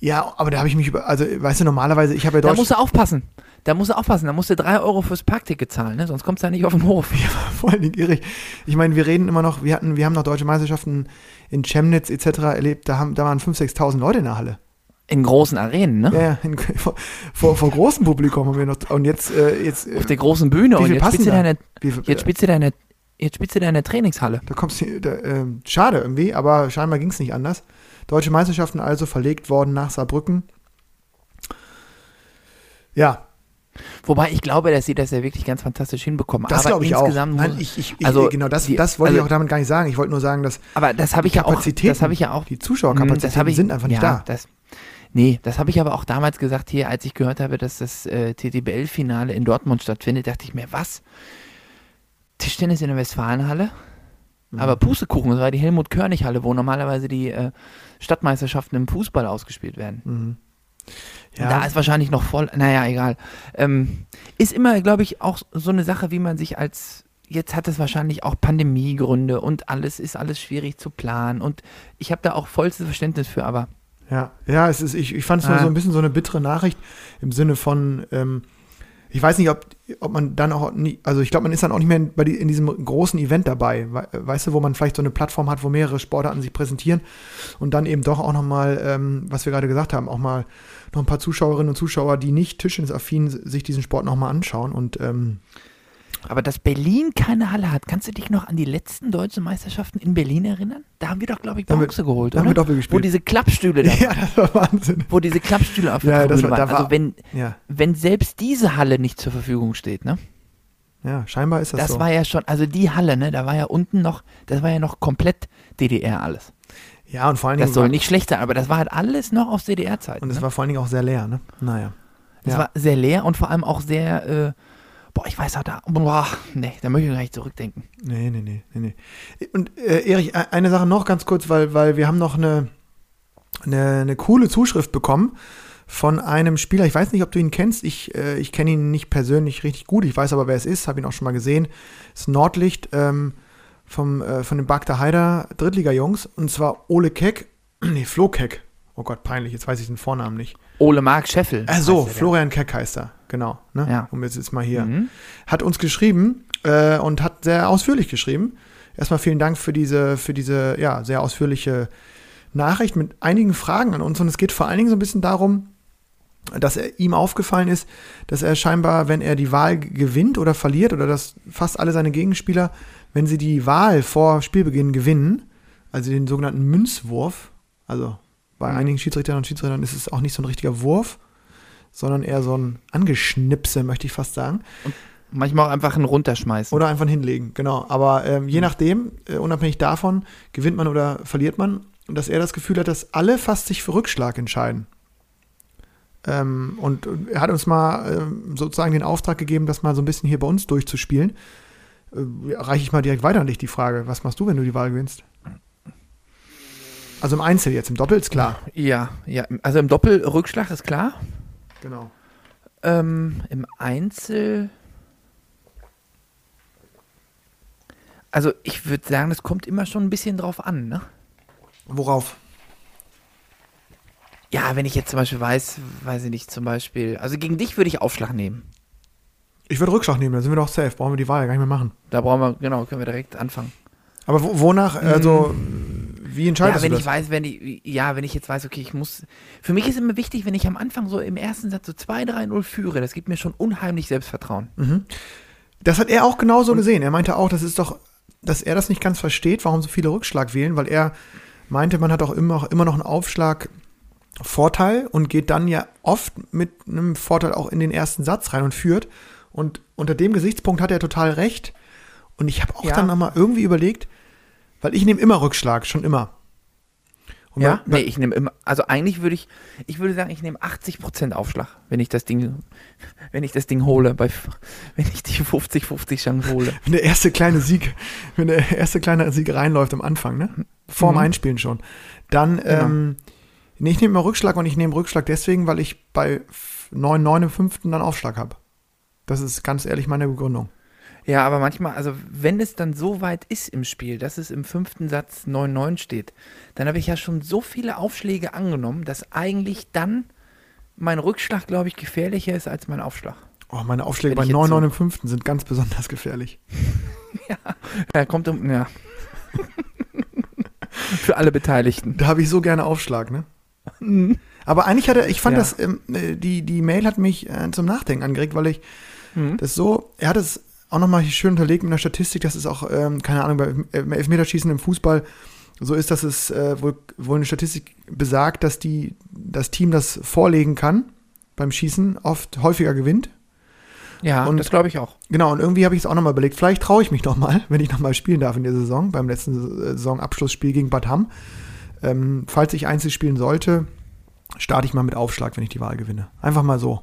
Ja, aber da habe ich mich über, also weißt du, normalerweise, ich habe ja Da Deutsch, musst du aufpassen. Da musst du aufpassen. Da musst du drei Euro fürs Parkticket zahlen, ne? sonst kommst du ja nicht auf den Hof. vor allen Dingen irrig. Ich meine, wir reden immer noch, wir hatten, wir haben noch deutsche Meisterschaften in Chemnitz etc. erlebt, da, haben, da waren 5.000, 6.000 Leute in der Halle. In großen Arenen, ne? Ja, ja, in, vor, vor, vor großem Publikum haben wir noch, und jetzt, äh, jetzt, äh, Auf der großen Bühne. Und jetzt passen spielst, da? deine, wie jetzt spielst du deine jetzt spielst du da in der Trainingshalle. Da kommst du, da, ähm, schade irgendwie, aber scheinbar ging es nicht anders. Deutsche Meisterschaften also verlegt worden nach Saarbrücken. Ja, Wobei ich glaube, dass sie das ja wirklich ganz fantastisch hinbekommen. das aber glaube ich auch. insgesamt Nein, muss- ich, ich, ich, also genau, das, die- das wollte ich also- auch damit gar nicht sagen. Ich wollte nur sagen, dass aber das habe ich ja auch, das habe ich ja auch die Zuschauerkapazitäten ich, sind einfach nicht ja, da. Das, nee, das habe ich aber auch damals gesagt hier, als ich gehört habe, dass das äh, TTBL-Finale in Dortmund stattfindet, dachte ich mir, was? Tischtennis in der Westfalenhalle? Mhm. Aber Pustekuchen, das war die Helmut-Körnig-Halle, wo normalerweise die äh, Stadtmeisterschaften im Fußball ausgespielt werden. Mhm. Und Da ist wahrscheinlich noch voll, naja, egal. Ähm, ist immer, glaube ich, auch so eine Sache, wie man sich als, jetzt hat es wahrscheinlich auch Pandemiegründe und alles ist alles schwierig zu planen und ich habe da auch vollstes Verständnis für, aber Ja, ja, es ist, ich, ich fand es nur Ah. so ein bisschen so eine bittere Nachricht im Sinne von, ähm, ich weiß nicht, ob, ob man dann auch nie, also ich glaube, man ist dann auch nicht mehr in, die, in diesem großen Event dabei, we, weißt du, wo man vielleicht so eine Plattform hat, wo mehrere Sportarten sich präsentieren und dann eben doch auch nochmal, ähm, was wir gerade gesagt haben, auch mal noch ein paar Zuschauerinnen und Zuschauer, die nicht tischtennisaffin sich diesen Sport nochmal anschauen und ähm, Aber dass Berlin keine Halle hat, kannst du dich noch an die letzten deutschen Meisterschaften in Berlin erinnern? Da haben wir doch, glaube ich, Bronze geholt, da haben wir Doppel Wo gespielt. diese Klappstühle da ja, das war Wahnsinn. wo diese Klappstühle auf der Ja, das Tribüne waren. war- Also wenn, Ja, wenn selbst diese Halle nicht zur Verfügung steht, ne? ja, scheinbar ist das, Das so. war ja schon, also die Halle, ne, da war ja unten noch, das war ja noch komplett DDR alles. ja, und vor allen Dingen Das soll nicht schlecht sein, aber das war halt alles noch aus DDR-Zeiten. und es ne? war vor allen Dingen auch sehr leer, ne? Naja. Es ja. war sehr leer und vor allem auch sehr, äh, boah, ich weiß auch da, boah, nee, da möchte ich gar nicht zurückdenken. Nee, nee, nee, nee, nee. Und äh, Erich, e- eine Sache noch ganz kurz, weil, weil wir haben noch eine, eine, eine coole Zuschrift bekommen von einem Spieler. Ich weiß nicht, ob du ihn kennst. Ich, äh, ich kenne ihn nicht persönlich richtig gut. Ich weiß aber, wer es ist. Habe ihn auch schon mal gesehen. Das ist Nordlicht ähm, vom, äh, von den Bagda Heider Drittliga-Jungs. Und zwar Ole Keck. Nee, Flo Keck. Oh Gott, peinlich. Jetzt weiß ich den Vornamen nicht. Ole Mark Scheffel. Ach so, Florian Keck heißt er. Genau. Ne? Ja. Um jetzt, jetzt mal hier Mhm. hat uns geschrieben äh, und hat sehr ausführlich geschrieben. Erstmal vielen Dank für diese, für diese ja, sehr ausführliche Nachricht mit einigen Fragen an uns. Und es geht vor allen Dingen so ein bisschen darum, dass er, ihm aufgefallen ist, dass er scheinbar, wenn er die Wahl gewinnt oder verliert, oder dass fast alle seine Gegenspieler, wenn sie die Wahl vor Spielbeginn gewinnen, also den sogenannten Münzwurf, also bei Mhm. einigen Schiedsrichtern und Schiedsrichtern ist es auch nicht so ein richtiger Wurf, sondern eher so ein Angeschnipse, möchte ich fast sagen. Manchmal auch einfach ein Runterschmeißen. Oder einfach hinlegen, genau. Aber ähm, Hm. je nachdem, äh, unabhängig davon, gewinnt man oder verliert man. Und dass er das Gefühl hat, dass alle fast sich für Rückschlag entscheiden. Ähm, und, und er hat uns mal ähm, sozusagen den Auftrag gegeben, das mal so ein bisschen hier bei uns durchzuspielen. Äh, reiche ich mal direkt weiter an dich die Frage. Was machst du, wenn du die Wahl gewinnst? Also im Einzel jetzt, im Doppel ist klar. Ja, ja, also im Doppelrückschlag ist klar. Genau. Ähm, Im Einzel. Also ich würde sagen, das kommt immer schon ein bisschen drauf an, ne? Worauf? Ja, wenn ich jetzt zum Beispiel weiß, weiß ich nicht, zum Beispiel, also gegen dich würde ich Aufschlag nehmen. Ich würde Rückschlag nehmen, dann sind wir doch safe. Brauchen wir die Wahl gar nicht mehr machen. Da brauchen wir, genau, können wir direkt anfangen. Aber wo, wonach, also, wie entscheidest ja, wenn du ich das? weiß, wenn ich, ja, wenn ich jetzt weiß, okay, ich muss. Für mich ist immer wichtig, wenn ich am Anfang so im ersten Satz so 2-3-0 führe, das gibt mir schon unheimlich Selbstvertrauen. Das hat er auch genauso gesehen. Er meinte auch, das ist doch, dass er das nicht ganz versteht, warum so viele Rückschlag wählen, weil er meinte, man hat auch immer, immer noch einen Aufschlag-Vorteil und geht dann ja oft mit einem Vorteil auch in den ersten Satz rein und führt. Und unter dem Gesichtspunkt hat er total recht. Und ich habe auch Ja. dann nochmal irgendwie überlegt, weil ich nehme immer Rückschlag, schon immer. Und Ja, bei- nee, ich nehme immer, also eigentlich würde ich, ich würde sagen, ich nehme 80% Aufschlag, wenn ich das Ding, wenn ich das Ding hole, bei, wenn ich die 50-50 Chance hole. wenn der erste kleine Sieg, wenn der erste kleine Sieg reinläuft am Anfang, ne? Vorm Mhm. Einspielen schon. Dann, ähm, nee, ich nehme immer Rückschlag und ich nehme Rückschlag deswegen, weil ich bei 9, 9 im fünften dann Aufschlag habe. Das ist ganz ehrlich meine Begründung. Ja, aber manchmal, also wenn es dann so weit ist im Spiel, dass es im fünften Satz 9-9 steht, dann habe ich ja schon so viele Aufschläge angenommen, dass eigentlich dann mein Rückschlag, glaube ich, gefährlicher ist als mein Aufschlag. Oh, meine Aufschläge Wenn bei ich jetzt 9, so- 9 im fünften sind ganz besonders gefährlich. Ja, kommt um, ja. Für alle Beteiligten. Da habe ich so gerne Aufschlag, ne? Aber eigentlich hat er, ich fand Mhm. Ja. das, ähm, äh, die, die Mail hat mich äh, zum Nachdenken angeregt, weil ich Mhm. das so, er hat es auch nochmal schön unterlegt mit einer Statistik, dass es auch, ähm, keine Ahnung, beim Elfmeterschießen im Fußball so ist, dass es äh, wohl, wohl eine Statistik besagt, dass die, das Team, das vorlegen kann beim Schießen, oft häufiger gewinnt. Ja, Und- das glaube ich auch. Genau, und irgendwie habe ich es auch nochmal überlegt, vielleicht traue ich mich noch mal, wenn ich nochmal spielen darf in der Saison, beim letzten äh, Saisonabschlussspiel gegen Bad Hamm. Ähm, falls ich Einzel spielen sollte, starte ich mal mit Aufschlag, wenn ich die Wahl gewinne. Einfach mal so.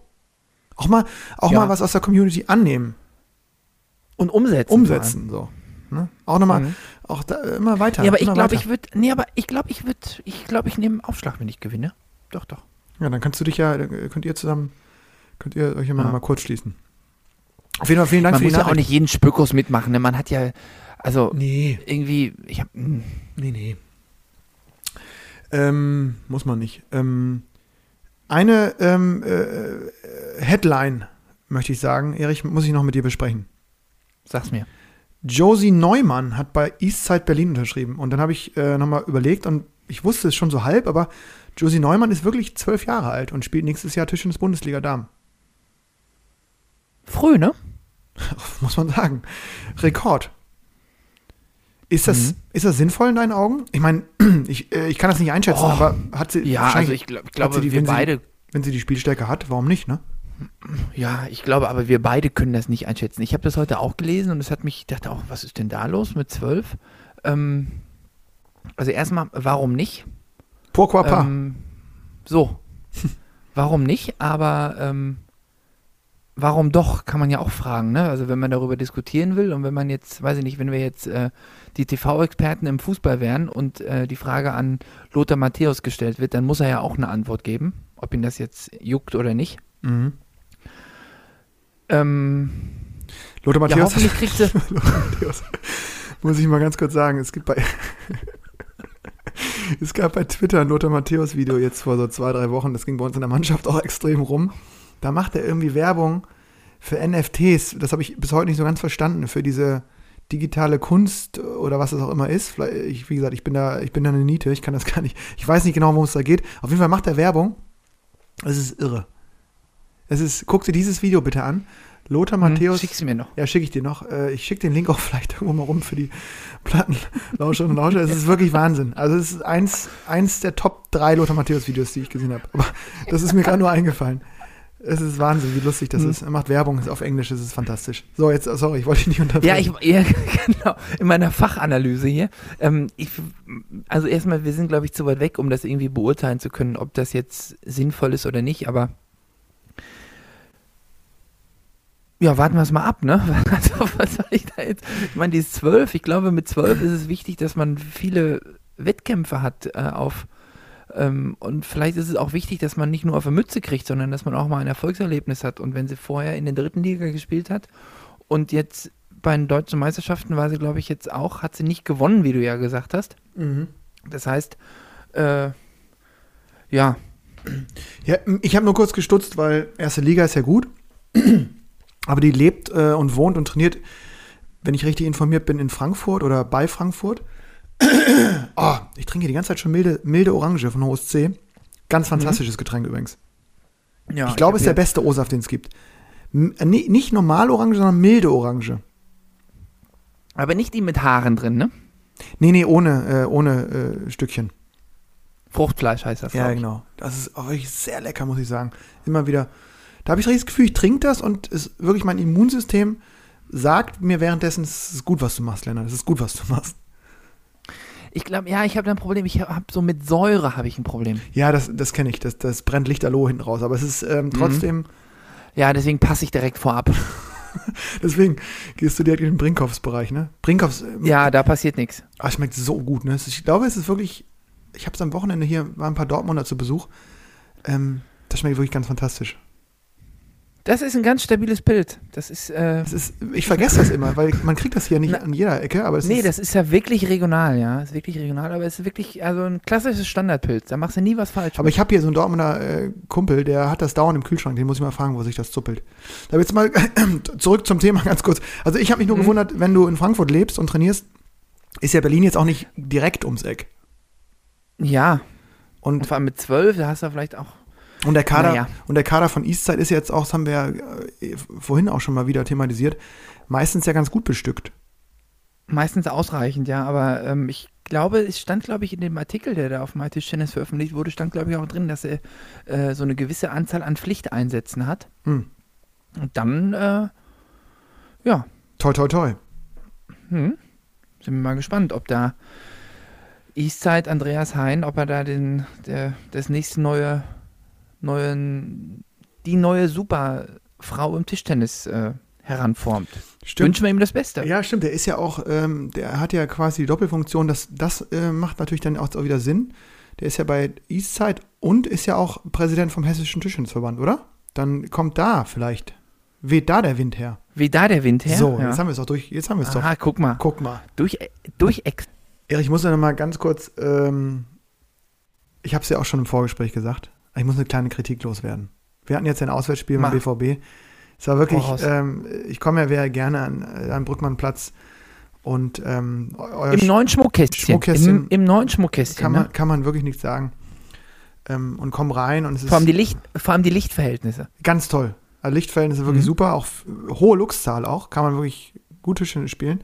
Auch mal, auch Ja. mal was aus der Community annehmen, Und umsetzen. umsetzen, so. Ne? Auch nochmal, Mhm. auch da, äh, immer weiter. Ja, aber ich immer glaube, ich würde, nee, aber ich glaube, ich würde, ich glaube, ich nehme Aufschlag, wenn ich gewinne. Doch, doch. Ja, dann kannst du dich ja, äh, könnt ihr zusammen, könnt ihr euch ja mal, Ja. mal kurz schließen. Auf jeden Fall vielen Dank Man für die muss ja auch nicht jeden Spökos mitmachen. Ne? Man hat ja, also Nee, irgendwie, ich habe, nee, nee. Ähm, muss man nicht. Ähm, eine ähm, äh, Headline möchte ich sagen, Erich, muss ich noch mit dir besprechen. Sag's mir. Josie Neumann hat bei Eastside Berlin unterschrieben. Und dann habe ich äh, nochmal überlegt und ich wusste es schon so halb, aber Josie Neumann ist wirklich zwölf Jahre alt und spielt nächstes Jahr Tischtennis Bundesliga Damen. Früh, ne? Muss man sagen. Rekord. Ist das, Mhm. ist das sinnvoll in deinen Augen? Ich meine, ich, äh, ich kann das nicht einschätzen, Oh. aber hat sie Ja, also ich, glaub, ich glaube, sie die, wir wenn sie- beide, wenn sie die Spielstärke hat, warum nicht, ne? Ja, ich glaube, aber wir beide können das nicht einschätzen. Ich habe das heute auch gelesen und es hat mich, ich dachte auch, was ist denn da los mit zwölf? Ähm, also erstmal, warum nicht? Pourquoi pas? Ähm, so. warum nicht? Aber ähm, warum doch, kann man ja auch fragen, ne? Also wenn man darüber diskutieren will und wenn man jetzt, weiß ich nicht, wenn wir jetzt äh, die TV-Experten im Fußball wären und äh, die Frage an Lothar Matthäus gestellt wird, dann muss er ja auch eine Antwort geben, ob ihn das jetzt juckt oder nicht. mhm. Ähm, Lothar ja, Matthäus, hoffentlich kriegt sie. Lothar Matthäus, muss ich mal ganz kurz sagen, es gibt bei es gab bei Twitter ein Lothar Matthäus Video jetzt vor so zwei, drei Wochen, das ging bei uns in der Mannschaft auch extrem rum. Da macht er irgendwie Werbung für NFTs, das habe ich bis heute nicht so ganz verstanden, für diese digitale Kunst oder was es auch immer ist. Ich, wie gesagt, ich bin da, ich bin da eine Niete, ich kann das gar nicht, ich weiß nicht genau, worum es da geht. Auf jeden Fall macht er Werbung. Es ist irre. Es ist, guck dir dieses Video bitte an. Lothar Matthäus. Schick sie mir noch. Ja, schicke ich dir noch. Äh, ich schicke den Link auch vielleicht irgendwo mal rum für die Plattenlauscherinnen und Lauscher. Es ist wirklich Wahnsinn. Also es ist eins, eins der Top 3 Lothar Matthäus Videos, die ich gesehen habe. Aber das ist mir gerade nur eingefallen. Es ist Wahnsinn, wie lustig das Hm. ist. Er macht Werbung auf Englisch, es ist fantastisch. So, jetzt, sorry, ich wollte dich nicht unterbrechen. Ja, ich, ja, genau. In meiner Fachanalyse hier. Ähm, ich, also erstmal, wir sind, glaube ich, zu weit weg, um das irgendwie beurteilen zu können, ob das jetzt sinnvoll ist oder nicht, aber ja, warten wir es mal ab, ne? Also, was soll ich da jetzt? Ich meine, die ist zwölf. Ich glaube, mit zwölf ist es wichtig, dass man viele Wettkämpfe hat äh, auf ähm, und vielleicht ist es auch wichtig, dass man nicht nur auf eine Mütze kriegt, sondern dass man auch mal ein Erfolgserlebnis hat. Und wenn sie vorher in der dritten Liga gespielt hat und jetzt bei den deutschen Meisterschaften war sie, glaube ich, jetzt auch, hat sie nicht gewonnen, wie du ja gesagt hast. Mhm. Das heißt, äh, ja, Ja, ich habe nur kurz gestutzt, weil erste Liga ist ja gut, aber die lebt äh, und wohnt und trainiert, wenn ich richtig informiert bin, in Frankfurt oder bei Frankfurt. oh, ich trinke die ganze Zeit schon milde, milde Orange von OSC. Ganz fantastisches Getränk übrigens. ja ich glaube, es ist der beste O-Saft, den es gibt. M äh, ni- nicht normal Orange, sondern milde Orange. Aber nicht die mit Haaren drin, ne? Nee, nee, ohne, äh, ohne äh, Stückchen. Fruchtfleisch heißt das. Ja, genau. Das ist auch wirklich sehr lecker, muss ich sagen. Immer wieder. Da habe ich richtig das Gefühl, ich trinke das und es wirklich mein Immunsystem sagt mir währenddessen, es ist gut, was du machst, Lennart. Es ist gut, was du machst. Ich glaube, ja, ich habe da ein Problem. Ich habe so mit Säure habe ich ein Problem. Ja, das, das kenne ich. Das, das brennt lichterloh hinten raus. Aber es ist ähm, trotzdem, Ja, deswegen passe ich direkt vorab. deswegen gehst du direkt in den Brinkhoffs-Bereich, ne? Brinkhoffs, ähm, Ja, da passiert nichts. ah, schmeckt so gut, ne? Ich glaube, es ist wirklich, ich habe es am Wochenende hier, waren ein paar Dortmunder zu Besuch. Ähm, das schmeckt wirklich ganz fantastisch. Das ist ein ganz stabiles Bild. Das ist, äh, Es ist, ich vergesse das immer, weil man kriegt das hier nicht Na, an jeder Ecke, aber nee, ist, das ist ja wirklich regional, ja. Ist wirklich regional, aber es ist wirklich, also ein klassisches Standardpilz. Da machst du nie was falsch. Aber ich habe hier so einen Dortmunder äh, Kumpel, der hat das dauernd im Kühlschrank. Den muss ich mal fragen, wo sich das zuppelt. Da jetzt mal zurück zum Thema ganz kurz. Also ich habe mich nur Mhm. gewundert, wenn du in Frankfurt lebst und trainierst, ist ja Berlin jetzt auch nicht direkt ums Eck. ja, und Und vor allem mit zwölf, da hast du vielleicht auch. Und der Kader, Naja. und der Kader von Eastside ist jetzt auch, das haben wir ja äh, vorhin auch schon mal wieder thematisiert, meistens ja ganz gut bestückt. Meistens ausreichend, ja, aber ähm, ich glaube, es stand, glaube ich, in dem Artikel, der da auf MyTischtennis veröffentlicht wurde, stand, glaube ich, auch drin, dass er äh, so eine gewisse Anzahl an Pflichteinsätzen hat. Hm. Und dann, äh, ja, Toi, toi, toi. hm, sind wir mal gespannt, ob da Eastside Andreas Hein, ob er da den, der, das nächste neue, neuen, die neue Superfrau im Tischtennis äh, heranformt. Stimmt. Wünschen wir ihm das Beste. Ja, stimmt. Der ist ja auch, ähm, der hat ja quasi die Doppelfunktion. Das, das äh, macht natürlich dann auch wieder Sinn. Der ist ja bei Eastside und ist ja auch Präsident vom Hessischen Tischtennisverband, oder? Dann kommt da vielleicht, weht da der Wind her. Wie da der Wind her. so, ja. jetzt haben wir es doch durch. Jetzt haben wir es doch. Guck mal. Guck mal. Durch, durch Ex. Erich, ich muss noch mal ganz kurz, ähm, ich habe es ja auch schon im Vorgespräch gesagt, ich muss eine kleine Kritik loswerden. Wir hatten jetzt ein Auswärtsspiel Mach. beim BVB. Es war wirklich, ähm, ich komme ja sehr gerne an, äh, an Brückmannplatz und ähm, Im neuen Schmuckkästchen. Schmuckkästchen Im, Im neuen Schmuckkästchen. kann man, ne? kann man wirklich nichts sagen. Ähm, und komm rein und es ist vor, allem die Licht, vor allem die Lichtverhältnisse. ganz toll. Also Lichtverhältnisse wirklich Mhm. super, auch f- hohe Luxzahl auch, kann man wirklich gut Tischtennis spielen.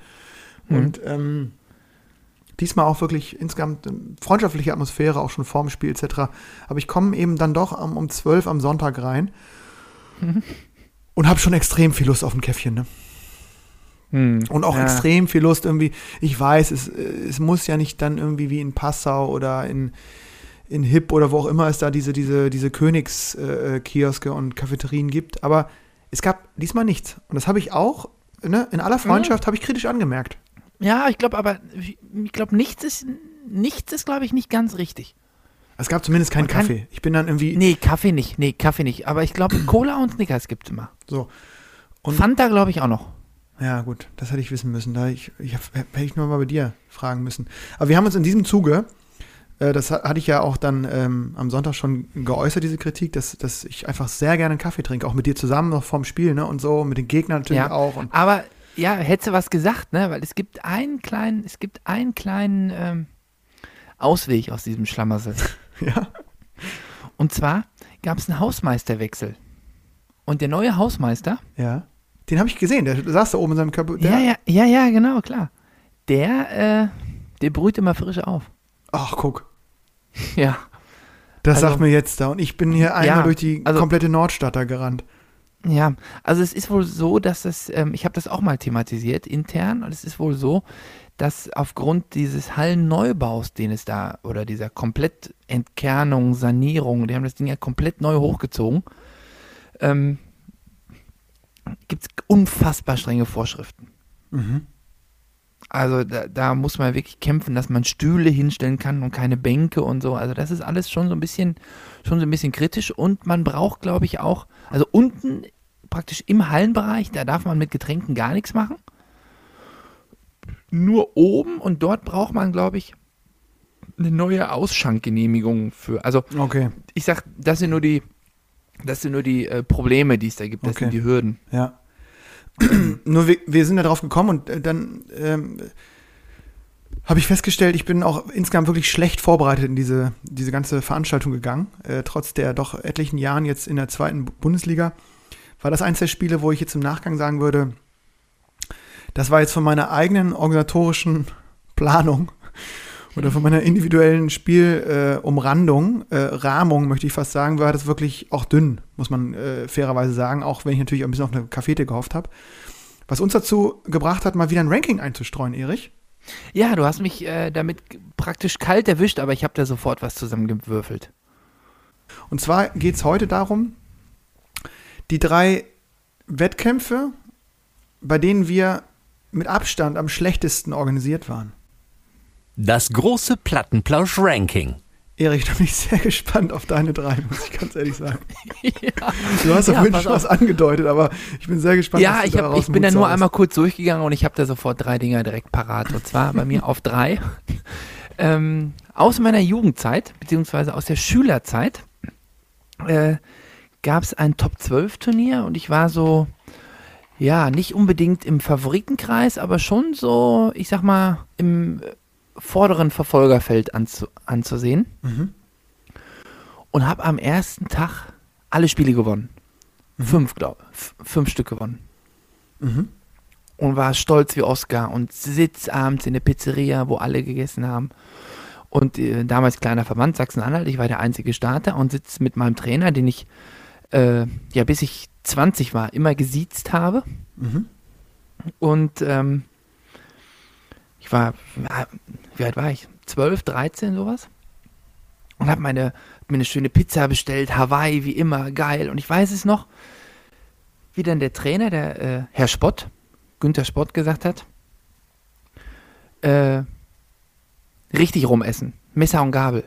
Mhm. Und ähm, diesmal auch wirklich insgesamt ähm, freundschaftliche Atmosphäre, auch schon vorm Spiel etc. Aber ich komme eben dann doch um, um 12 am Sonntag rein Mhm. und habe schon extrem viel Lust auf ein Käffchen. Ne? Hm. Und auch Ja. extrem viel Lust irgendwie. Ich weiß, es, äh, es muss ja nicht dann irgendwie wie in Passau oder in, in Hip oder wo auch immer es da diese, diese, diese Königskioske äh, Kioske und Cafeterien gibt. Aber es gab diesmal nichts. Und das habe ich auch, ne, in aller Freundschaft, habe ich kritisch angemerkt. Ja, ich glaube aber, ich glaube, nichts ist, nichts ist, glaube ich, nicht ganz richtig. Es gab zumindest keinen kann- Kaffee. Ich bin dann irgendwie Nee, Kaffee nicht. Nee, Kaffee nicht. Aber ich glaube, Cola und Snickers gibt es immer. so. Und- Fanta, glaube ich, auch noch. Ja, gut, das hätte ich wissen müssen. Da ich, ich hätte ich nur mal bei dir fragen müssen. Aber wir haben uns in diesem Zuge, äh, das ha- hatte ich ja auch dann ähm, am Sonntag schon geäußert, diese Kritik, dass, dass ich einfach sehr gerne einen Kaffee trinke, auch mit dir zusammen noch vorm Spiel, ne? Und so, mit den Gegnern natürlich Ja. auch. Aber ja, hättest du was gesagt, ne? Weil es gibt einen kleinen, es gibt einen kleinen ähm, Ausweg aus diesem Schlamassel. ja, Und zwar gab es einen Hausmeisterwechsel. Und der neue Hausmeister, ja. Den habe ich gesehen, der saß da oben in seinem Körper. Ja, ja, ja, ja, genau, klar. Der, äh, der brüht immer frisch auf. Ach, guck. Ja. Das Also- sagt mir jetzt da. Und ich bin hier einmal Ja, durch die also- komplette Nordstadt da gerannt. Ja, also es ist wohl so, dass es, ähm, ich habe das auch mal thematisiert intern, und es ist wohl so, dass aufgrund dieses Hallenneubaus, den es da, oder dieser Komplettentkernung, Sanierung, die haben das Ding ja komplett neu hochgezogen, ähm, gibt es unfassbar strenge Vorschriften. Mhm. Also da, da muss man wirklich kämpfen, dass man Stühle hinstellen kann und keine Bänke und so. Also das ist alles schon so ein bisschen, schon so ein bisschen kritisch und man braucht, glaube ich, auch, also unten praktisch im Hallenbereich, da darf man mit Getränken gar nichts machen. Nur oben und dort braucht man, glaube ich, eine neue Ausschankgenehmigung für. Also Okay, ich sag, das sind nur die, das sind nur die äh, Probleme, die es da gibt, das Okay. sind die Hürden. ja. Nur wir, wir sind da drauf gekommen und äh, dann ähm, habe ich festgestellt, ich bin auch insgesamt wirklich schlecht vorbereitet in diese, diese ganze Veranstaltung gegangen. Äh, trotz der doch etlichen Jahren jetzt in der zweiten Bu- Bundesliga war das eins der Spiele, wo ich jetzt im Nachgang sagen würde, das war jetzt von meiner eigenen organisatorischen Planung oder von meiner individuellen Spielumrandung, äh, äh, Rahmung, möchte ich fast sagen, war das wirklich auch dünn, muss man äh, fairerweise sagen, auch wenn ich natürlich ein bisschen auf eine Cafete gehofft habe. Was uns dazu gebracht hat, mal wieder ein Ranking einzustreuen, Erich. Ja, du hast mich äh, damit praktisch kalt erwischt, aber ich habe da sofort was zusammengewürfelt. Und zwar geht es heute darum, die drei Wettkämpfe, bei denen wir mit Abstand am schlechtesten organisiert waren. Das große Plattenplausch-Ranking. Erich, da bin ich sehr gespannt auf deine drei, muss ich ganz ehrlich sagen. ja, Du hast ja vorhin schon was angedeutet, aber ich bin sehr gespannt. was ja du ich, hab, ich bin da nur einmal kurz durchgegangen und ich habe da sofort drei Dinger direkt parat. Und zwar bei mir auf drei. Ähm, aus meiner Jugendzeit, beziehungsweise aus der Schülerzeit, äh, gab es ein Top-12-Turnier und ich war so, ja, nicht unbedingt im Favoritenkreis, aber schon so, ich sag mal, im vorderen Verfolgerfeld anzu anzusehen. Mhm. und habe am ersten Tag alle Spiele gewonnen. Fünf, glaube ich. Fünf Stück gewonnen. Mhm. Und war stolz wie Oscar und sitz abends in der Pizzeria, wo alle gegessen haben. Und äh, damals kleiner Verband Sachsen-Anhalt, ich war der einzige Starter und sitz mit meinem Trainer, den ich äh, ja bis ich 20 war, immer gesiezt habe. Mhm. Und ähm, ich war, ja, wie alt war ich? 12, 13, sowas. Und habe meine, mir eine schöne Pizza bestellt, Hawaii, wie immer, geil. Und ich weiß es noch, wie dann der Trainer, der äh, Herr Spott, Günther Spott gesagt hat, äh, richtig rumessen. Messer und Gabel.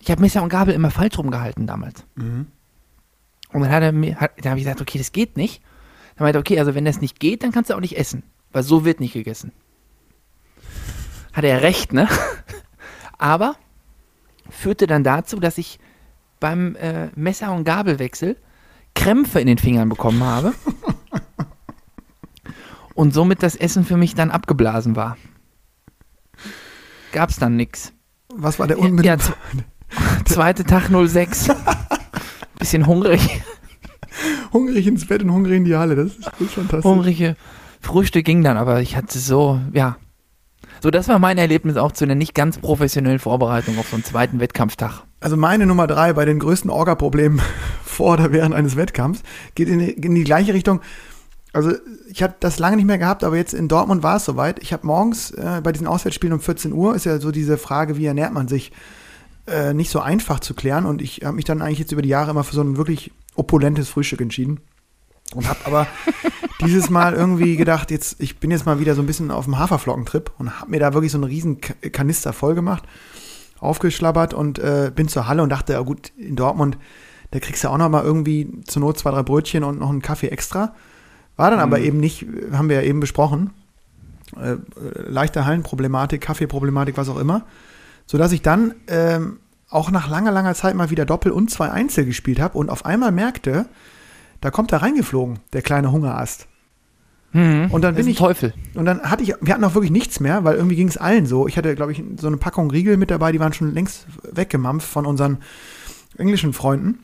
Ich habe Messer und Gabel immer falsch rumgehalten damals. Mhm. Und dann hat er mir, hat, dann habe ich gesagt, okay, das geht nicht. Dann meinte er, okay, also wenn das nicht geht, dann kannst du auch nicht essen. Weil so wird nicht gegessen. Hatte er recht, ne? Aber führte dann dazu, dass ich beim äh, Messer- und Gabelwechsel Krämpfe in den Fingern bekommen habe. und somit das Essen für mich dann abgeblasen war. Gab's dann nix. Was war der Ja, unmittelbar? z- Zweite Tag 06. Bisschen hungrig. hungrig ins Bett und hungrig in die Halle. Das ist, das ist fantastisch. Hungrige Frühstück ging dann, aber ich hatte so, ja. So, das war mein Erlebnis auch zu einer nicht ganz professionellen Vorbereitung auf so einen zweiten Wettkampftag. Also meine Nummer drei bei den größten Orga-Problemen vor oder während eines Wettkampfs geht in die, in die gleiche Richtung. Also ich habe das lange nicht mehr gehabt, aber jetzt in Dortmund war es soweit. Ich habe morgens äh, bei diesen Auswärtsspielen um 14 Uhr, ist ja so diese Frage, wie ernährt man sich, äh, nicht so einfach zu klären. Und ich habe mich dann eigentlich jetzt über die Jahre immer für so ein wirklich opulentes Frühstück entschieden. Und habe aber dieses Mal irgendwie gedacht, jetzt, ich bin jetzt mal wieder so ein bisschen auf dem Haferflockentrip und habe mir da wirklich so einen riesen Kanister voll gemacht aufgeschlabbert und äh, bin zur Halle und dachte, ja gut, in Dortmund, da kriegst du auch noch mal irgendwie zur Not zwei, drei Brötchen und noch einen Kaffee extra. War dann aber eben nicht, haben wir ja eben besprochen, äh, leichte Hallenproblematik, Kaffeeproblematik, was auch immer, sodass ich dann ähm, auch nach langer, langer Zeit mal wieder Doppel und zwei Einzel gespielt habe und auf einmal merkte, da kommt er reingeflogen, der kleine Hungerast. Und dann bin ich, Teufel. und dann hatte ich, wir hatten auch wirklich nichts mehr, weil irgendwie ging es allen so. Ich hatte, glaube ich, so eine Packung Riegel mit dabei, die waren schon längst weggemampft von unseren englischen Freunden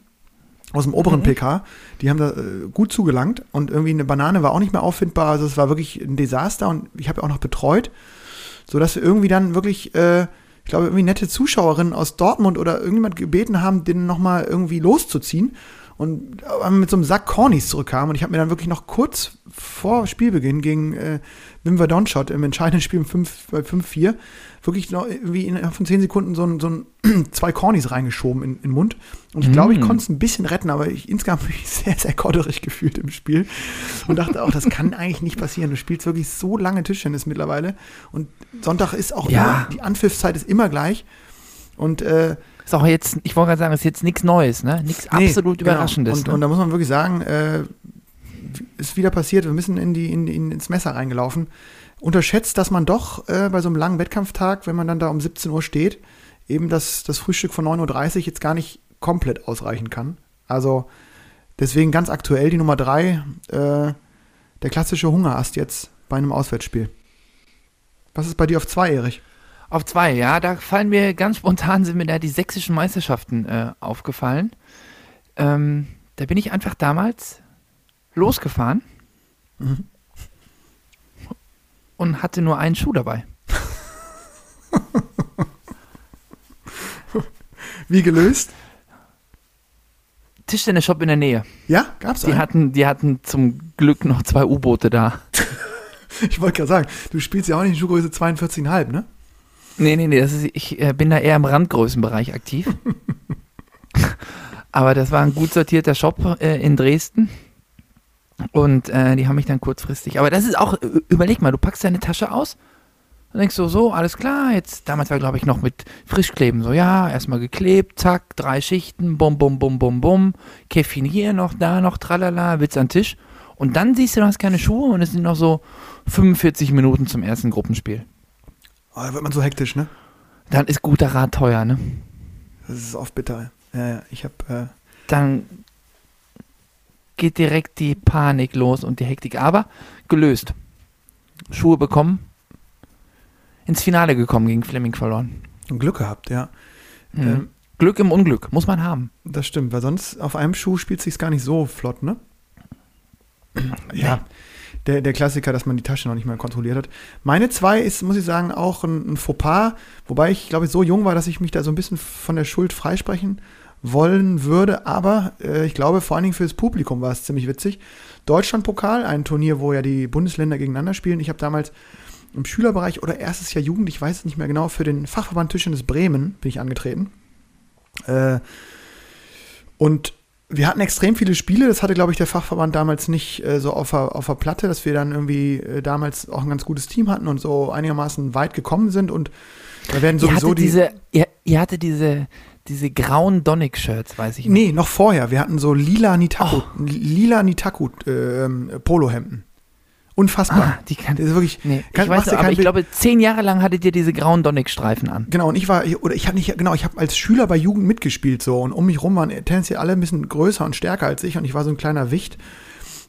aus dem oberen PK. Die haben da äh, gut zugelangt und irgendwie eine Banane war auch nicht mehr auffindbar. Also es war wirklich ein Desaster und ich habe auch noch betreut, sodass wir irgendwie dann wirklich, äh, ich glaube, irgendwie nette Zuschauerinnen aus Dortmund oder irgendjemand gebeten haben, den nochmal irgendwie loszuziehen und äh, mit so einem Sack Cornys zurückkam und ich habe mir dann wirklich noch kurz vor Spielbeginn gegen äh, Wim Verdonschott im entscheidenden Spiel um 5 bei 5-4 wirklich noch irgendwie innerhalb von 10 Sekunden so ein, so ein zwei Cornys reingeschoben in, in den Mund. Und ich glaube, ich Mm. konnte es ein bisschen retten, aber ich insgesamt habe ich mich sehr, sehr kodderig gefühlt im Spiel und dachte auch, das kann eigentlich nicht passieren. Du spielst wirklich so lange Tischtennis mittlerweile und Sonntag ist auch Ja. immer, die Anpfiffzeit ist immer gleich. Und äh, Ist auch jetzt, ich wollte gerade sagen, ist jetzt nichts Neues, ne? Nichts Nee, absolut genau. Überraschendes. Und, ne? und da muss man wirklich sagen, äh, ist wieder passiert, wir müssen in die, in, in, ins Messer reingelaufen. Unterschätzt, dass man doch äh, bei so einem langen Wettkampftag, wenn man dann da um 17 Uhr steht, eben das, das Frühstück von 9.30 Uhr jetzt gar nicht komplett ausreichen kann. Also deswegen ganz aktuell die Nummer drei, äh, der klassische Hungerast jetzt bei einem Auswärtsspiel. Was ist bei dir auf zwei, Erich? Auf zwei, ja, da fallen mir ganz spontan sind mir da die sächsischen Meisterschaften äh, aufgefallen. Ähm, da bin ich einfach damals losgefahren Mhm. und hatte nur einen Schuh dabei. Wie gelöst? Tischtennis-Shop in der Nähe. Ja, gab's Die einen? hatten, die hatten zum Glück noch zwei U-Boote da. Ich wollte gerade sagen, du spielst ja auch nicht in Schuhgröße 42,5, ne? Nee, nee, nee, das ist, ich äh, bin da eher im Randgrößenbereich aktiv. Aber das war ein gut sortierter Shop äh, in Dresden. Und äh, die haben mich dann kurzfristig. Aber das ist auch, überleg mal, du packst deine Tasche aus und denkst so, so, alles klar, jetzt, damals war glaube ich noch mit Frischkleben, so, ja, erstmal geklebt, zack, drei Schichten, bum, bum, bum, bum, bum, Käffchen hier noch, da noch, tralala, Witz an Tisch. Und dann siehst du, du hast keine Schuhe und es sind noch so 45 Minuten zum ersten Gruppenspiel. Oh, da wird man so hektisch, ne? Dann ist guter Rat teuer, ne? Das ist oft bitter. Ja, ja, ich habe äh, dann geht direkt die Panik los und die Hektik. Aber gelöst. Schuhe bekommen. Ins Finale gekommen gegen Fleming verloren. Glück gehabt, ja. Mhm. Ähm, Glück im Unglück, muss man haben. Das stimmt, weil sonst auf einem Schuh spielt sich gar nicht so flott, ne? Ja, der, der Klassiker, dass man die Tasche noch nicht mal kontrolliert hat. Meine zwei ist, muss ich sagen, auch ein, ein Fauxpas, wobei ich, glaube ich, so jung war, dass ich mich da so ein bisschen von der Schuld freisprechen wollen würde, aber äh, ich glaube, vor allen Dingen für das Publikum war es ziemlich witzig. Deutschlandpokal, ein Turnier, wo ja die Bundesländer gegeneinander spielen. Ich habe damals im Schülerbereich oder erstes Jahr Jugend, ich weiß es nicht mehr genau, für den Fachverband Tischtennis Bremen bin ich angetreten. Äh, und wir hatten extrem viele Spiele, das hatte, glaube ich, der Fachverband damals nicht äh, so auf der, auf der Platte, dass wir dann irgendwie äh, damals auch ein ganz gutes Team hatten und so einigermaßen weit gekommen sind und da werden Ihr sowieso hatte die. diese, ihr, ihr hatte diese, diese grauen Donic-Shirts, weiß ich nicht. Nee, noch vorher. Wir hatten so lila Nitaku, Oh. lila Nitaku ähm, Polohemden. Unfassbar. Ah, die kann, Das ist wirklich. nee, kann- ich weiß, dir aber ich Bild. glaube, zehn Jahre lang hattet ihr diese grauen Donic-Streifen an. Genau, und ich war, oder ich habe nicht, genau, ich habe als Schüler bei Jugend mitgespielt so und um mich rum waren tendenziell alle ein bisschen größer und stärker als ich und ich war so ein kleiner Wicht.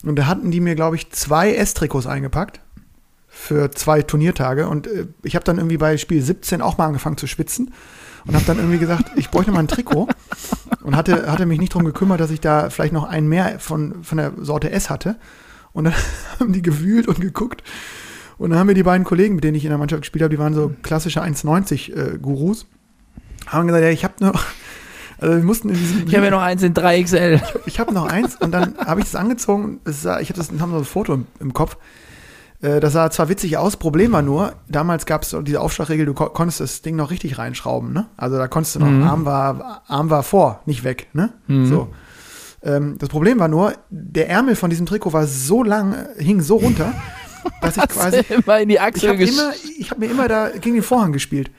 Und da hatten die mir, glaube ich, zwei S-Trikots eingepackt für zwei Turniertage und äh, ich habe dann irgendwie bei Spiel 17 auch mal angefangen zu schwitzen und habe dann irgendwie gesagt, ich bräuchte mal ein Trikot und hatte, hatte mich nicht drum gekümmert, dass ich da vielleicht noch einen mehr von, von der Sorte S hatte. Und dann haben die gewühlt und geguckt. Und dann haben mir die beiden Kollegen, mit denen ich in der Mannschaft gespielt habe, die waren so klassische 1,90 äh, haben gesagt, ja, ich habe noch, also wir mussten in diesem, Ich habe ja noch eins in 3XL. ich habe noch eins und dann habe ich das angezogen. Das sah, ich hatte das, haben so ein Foto im, im Kopf. Äh, Das sah zwar witzig aus, Problem war nur, damals gab es diese Aufschlagregel, du ko konntest das Ding noch richtig reinschrauben, ne? Also da konntest du noch, Mhm. Arm, war, Arm war vor, nicht weg, ne? So. Ähm, das Problem war nur, der Ärmel von diesem Trikot war so lang, hing so runter, dass ich quasi. immer in die Ich Achsel habe immer, ich hab mir immer da gegen den Vorhang gespielt.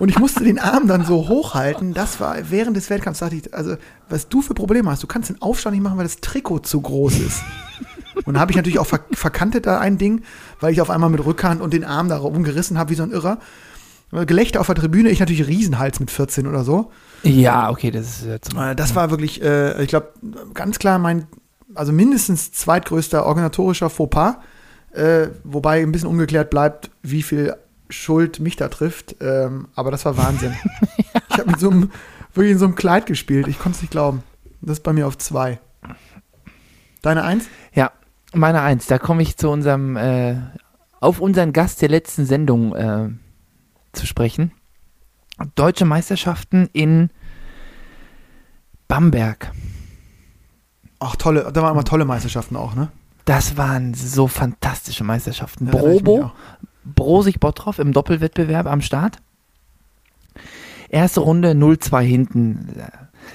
Und ich musste den Arm dann so hochhalten. Das war während des Wettkampfs, dachte ich, also, was du für Probleme hast, du kannst den Aufstand nicht machen, weil das Trikot zu groß ist. Und da habe ich natürlich auch ver verkantet da ein Ding, weil ich auf einmal mit Rückhand und den Arm da rumgerissen habe wie so ein Irrer. Gelächter auf der Tribüne, ich natürlich Riesenhals mit 14 oder so. Ja, okay, das ist ja zum Äh, Das war wirklich, äh, ich glaube, ganz klar mein, also mindestens zweitgrößter organisatorischer Fauxpas, äh, wobei ein bisschen ungeklärt bleibt, wie viel Schuld mich da trifft. Ähm, aber das war Wahnsinn. Ich habe mit so einem, wirklich in so einem Kleid gespielt. Ich konnte es nicht glauben. Das ist bei mir auf zwei. Deine Eins? Ja, meine Eins, da komme ich zu unserem, äh, auf unseren Gast der letzten Sendung äh, zu sprechen. Deutsche Meisterschaften in Bamberg. Ach, tolle, da waren immer tolle Meisterschaften auch, ne? Das waren so fantastische Meisterschaften. Ja, Brobo. Brosig Bottroff im Doppelwettbewerb am Start. Erste Runde 0-2 hinten.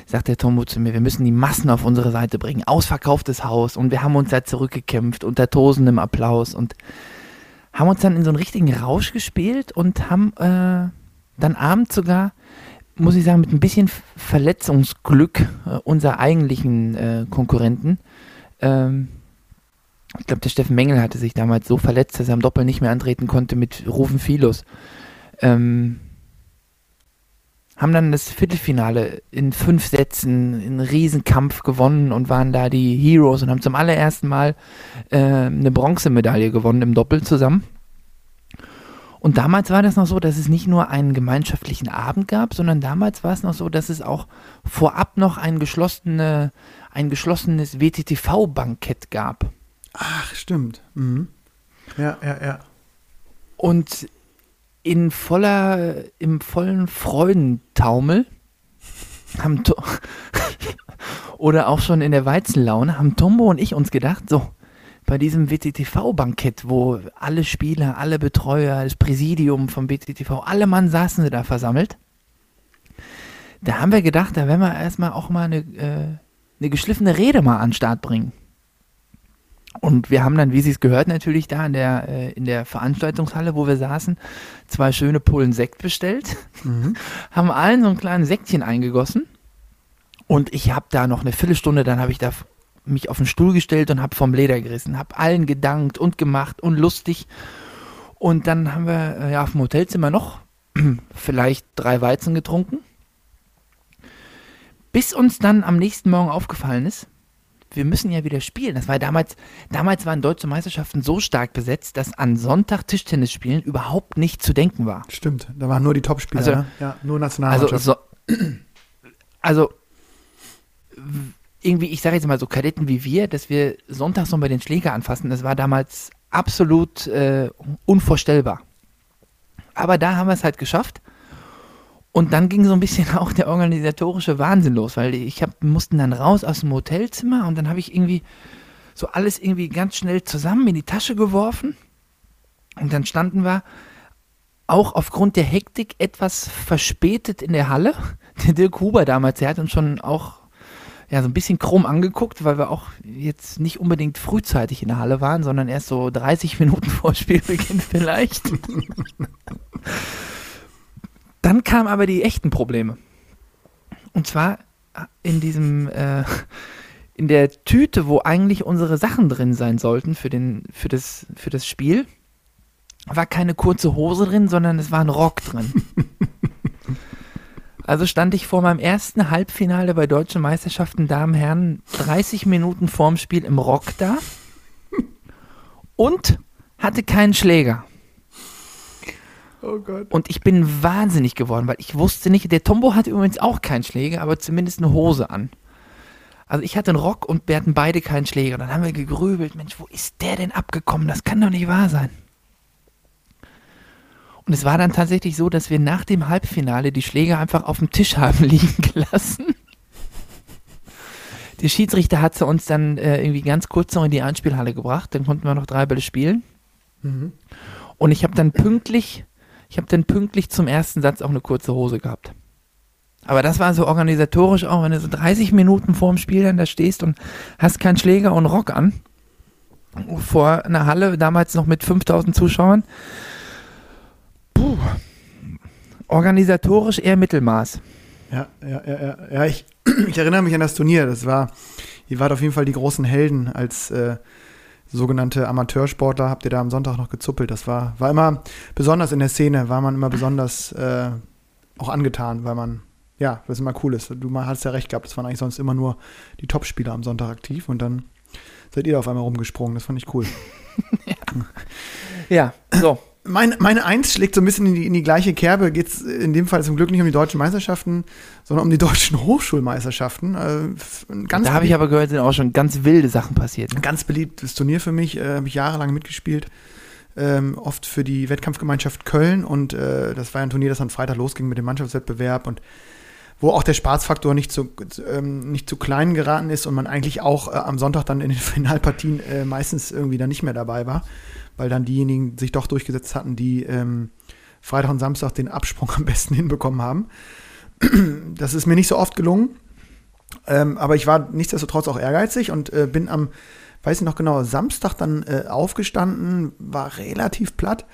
Sagt der Tombo zu mir, wir müssen die Massen auf unsere Seite bringen. Ausverkauftes Haus und wir haben uns da zurückgekämpft unter tosendem Applaus und haben uns dann in so einen richtigen Rausch gespielt und haben äh, dann abends sogar, muss ich sagen, mit ein bisschen Verletzungsglück äh, unser eigentlichen äh, Konkurrenten ähm, ich glaube, der Steffen Mengel hatte sich damals so verletzt, dass er am Doppel nicht mehr antreten konnte mit Rufen Filos. Ähm, haben dann das Viertelfinale in fünf Sätzen in Riesenkampf gewonnen und waren da die Heroes und haben zum allerersten Mal äh, eine Bronzemedaille gewonnen im Doppel zusammen. Und damals war das noch so, dass es nicht nur einen gemeinschaftlichen Abend gab, sondern damals war es noch so, dass es auch vorab noch ein, geschlossene, ein geschlossenes WTTV-Bankett gab. Ach, stimmt. Mhm. Ja, ja, ja. Und in voller, im vollen Freudentaumel haben oder auch schon in der Weizenlaune haben Tombo und ich uns gedacht, so, bei diesem WTTV-Bankett, wo alle Spieler, alle Betreuer, das Präsidium vom WTTV, alle Mann saßen sie da versammelt. Da haben wir gedacht, da werden wir erstmal auch mal eine, äh, eine geschliffene Rede mal an den Start bringen. Und wir haben dann, wie Sie es gehört, natürlich da in der, äh, in der Veranstaltungshalle, wo wir saßen, zwei schöne Pullen Sekt bestellt, Mhm. haben allen so ein kleines Säckchen eingegossen. Und ich habe da noch eine Viertelstunde, dann habe ich da mich auf den Stuhl gestellt und habe vom Leder gerissen, habe allen gedankt und gemacht und lustig. Und dann haben wir äh, ja auf dem Hotelzimmer noch vielleicht drei Weizen getrunken. Bis uns dann am nächsten Morgen aufgefallen ist, wir müssen ja wieder spielen. Das war damals, damals waren deutsche Meisterschaften so stark besetzt, dass an Sonntag Tischtennis spielen überhaupt nicht zu denken war. Stimmt. Da waren nur die Topspieler, Also- ne? Ja, nur Also Nationalmannschaft. so, also irgendwie, ich sage jetzt mal so Kadetten wie wir, dass wir sonntags noch bei den Schläger anfassen, das war damals absolut äh, unvorstellbar. Aber da haben wir es halt geschafft. Und dann ging so ein bisschen auch der organisatorische Wahnsinn los, weil ich hab, mussten dann raus aus dem Hotelzimmer und dann habe ich irgendwie so alles irgendwie ganz schnell zusammen in die Tasche geworfen. Und dann standen wir auch aufgrund der Hektik etwas verspätet in der Halle. Der Dirk Huber damals, der hat uns schon auch ja, so ein bisschen krumm angeguckt, weil wir auch jetzt nicht unbedingt frühzeitig in der Halle waren, sondern erst so 30 Minuten vor Spielbeginn vielleicht. Dann kamen aber die echten Probleme. Und zwar in diesem, äh, in der Tüte, wo eigentlich unsere Sachen drin sein sollten für, den, für, das, für das Spiel, war keine kurze Hose drin, sondern es war ein Rock drin. Also stand ich vor meinem ersten Halbfinale bei deutschen Meisterschaften Damen Herren 30 Minuten vorm Spiel im Rock da und hatte keinen Schläger. Oh Gott. Und ich bin wahnsinnig geworden, weil ich wusste nicht, der Tombo hatte übrigens auch keinen Schläger, aber zumindest eine Hose an. Also ich hatte einen Rock und wir hatten beide keinen Schläger. Dann haben wir gegrübelt, Mensch, wo ist der denn abgekommen? Das kann doch nicht wahr sein. Und es war dann tatsächlich so, dass wir nach dem Halbfinale die Schläger einfach auf dem Tisch haben liegen gelassen. Der Schiedsrichter hat sie uns dann äh, irgendwie ganz kurz noch in die Anspielhalle gebracht. Dann konnten wir noch drei Bälle spielen. Und ich habe dann pünktlich, ich habe dann pünktlich zum ersten Satz auch eine kurze Hose gehabt. Aber das war so organisatorisch auch, wenn du so 30 Minuten vor dem Spiel dann da stehst und hast keinen Schläger und Rock an. Vor einer Halle, damals noch mit 5000 Zuschauern. Puh. Organisatorisch eher Mittelmaß. Ja, ja, ja, ja. ja ich, ich erinnere mich an das Turnier. Das war, ihr wart auf jeden Fall die großen Helden als äh, sogenannte Amateursportler. Habt ihr da am Sonntag noch gezuppelt. Das war, war immer besonders in der Szene, war man immer besonders äh, auch angetan, weil man, ja, das immer cool ist. Du hast ja recht gehabt, es waren eigentlich sonst immer nur die Topspieler am Sonntag aktiv und dann seid ihr da auf einmal rumgesprungen. Das fand ich cool. Ja, so. Meine, meine Eins schlägt so ein bisschen in die, in die gleiche Kerbe. Geht es in dem Fall zum Glück nicht um die deutschen Meisterschaften, sondern um die deutschen Hochschulmeisterschaften. Äh, Da habe ich aber gehört, sind auch schon ganz wilde Sachen passiert. Ne? ein ganz beliebtes Turnier für mich. Äh, habe ich jahrelang mitgespielt. Ähm, oft für die Wettkampfgemeinschaft Köln. Und äh, das war ein Turnier, das am Freitag losging mit dem Mannschaftswettbewerb und wo auch der Spaßfaktor nicht zu, ähm, nicht zu klein geraten ist und man eigentlich auch äh, am Sonntag dann in den Finalpartien äh, meistens irgendwie dann nicht mehr dabei war, weil dann diejenigen sich doch durchgesetzt hatten, die ähm, Freitag und Samstag den Absprung am besten hinbekommen haben. Das ist mir nicht so oft gelungen, ähm, aber ich war nichtsdestotrotz auch ehrgeizig und äh, bin am, weiß ich noch genau, Samstag dann äh, aufgestanden, war relativ platt.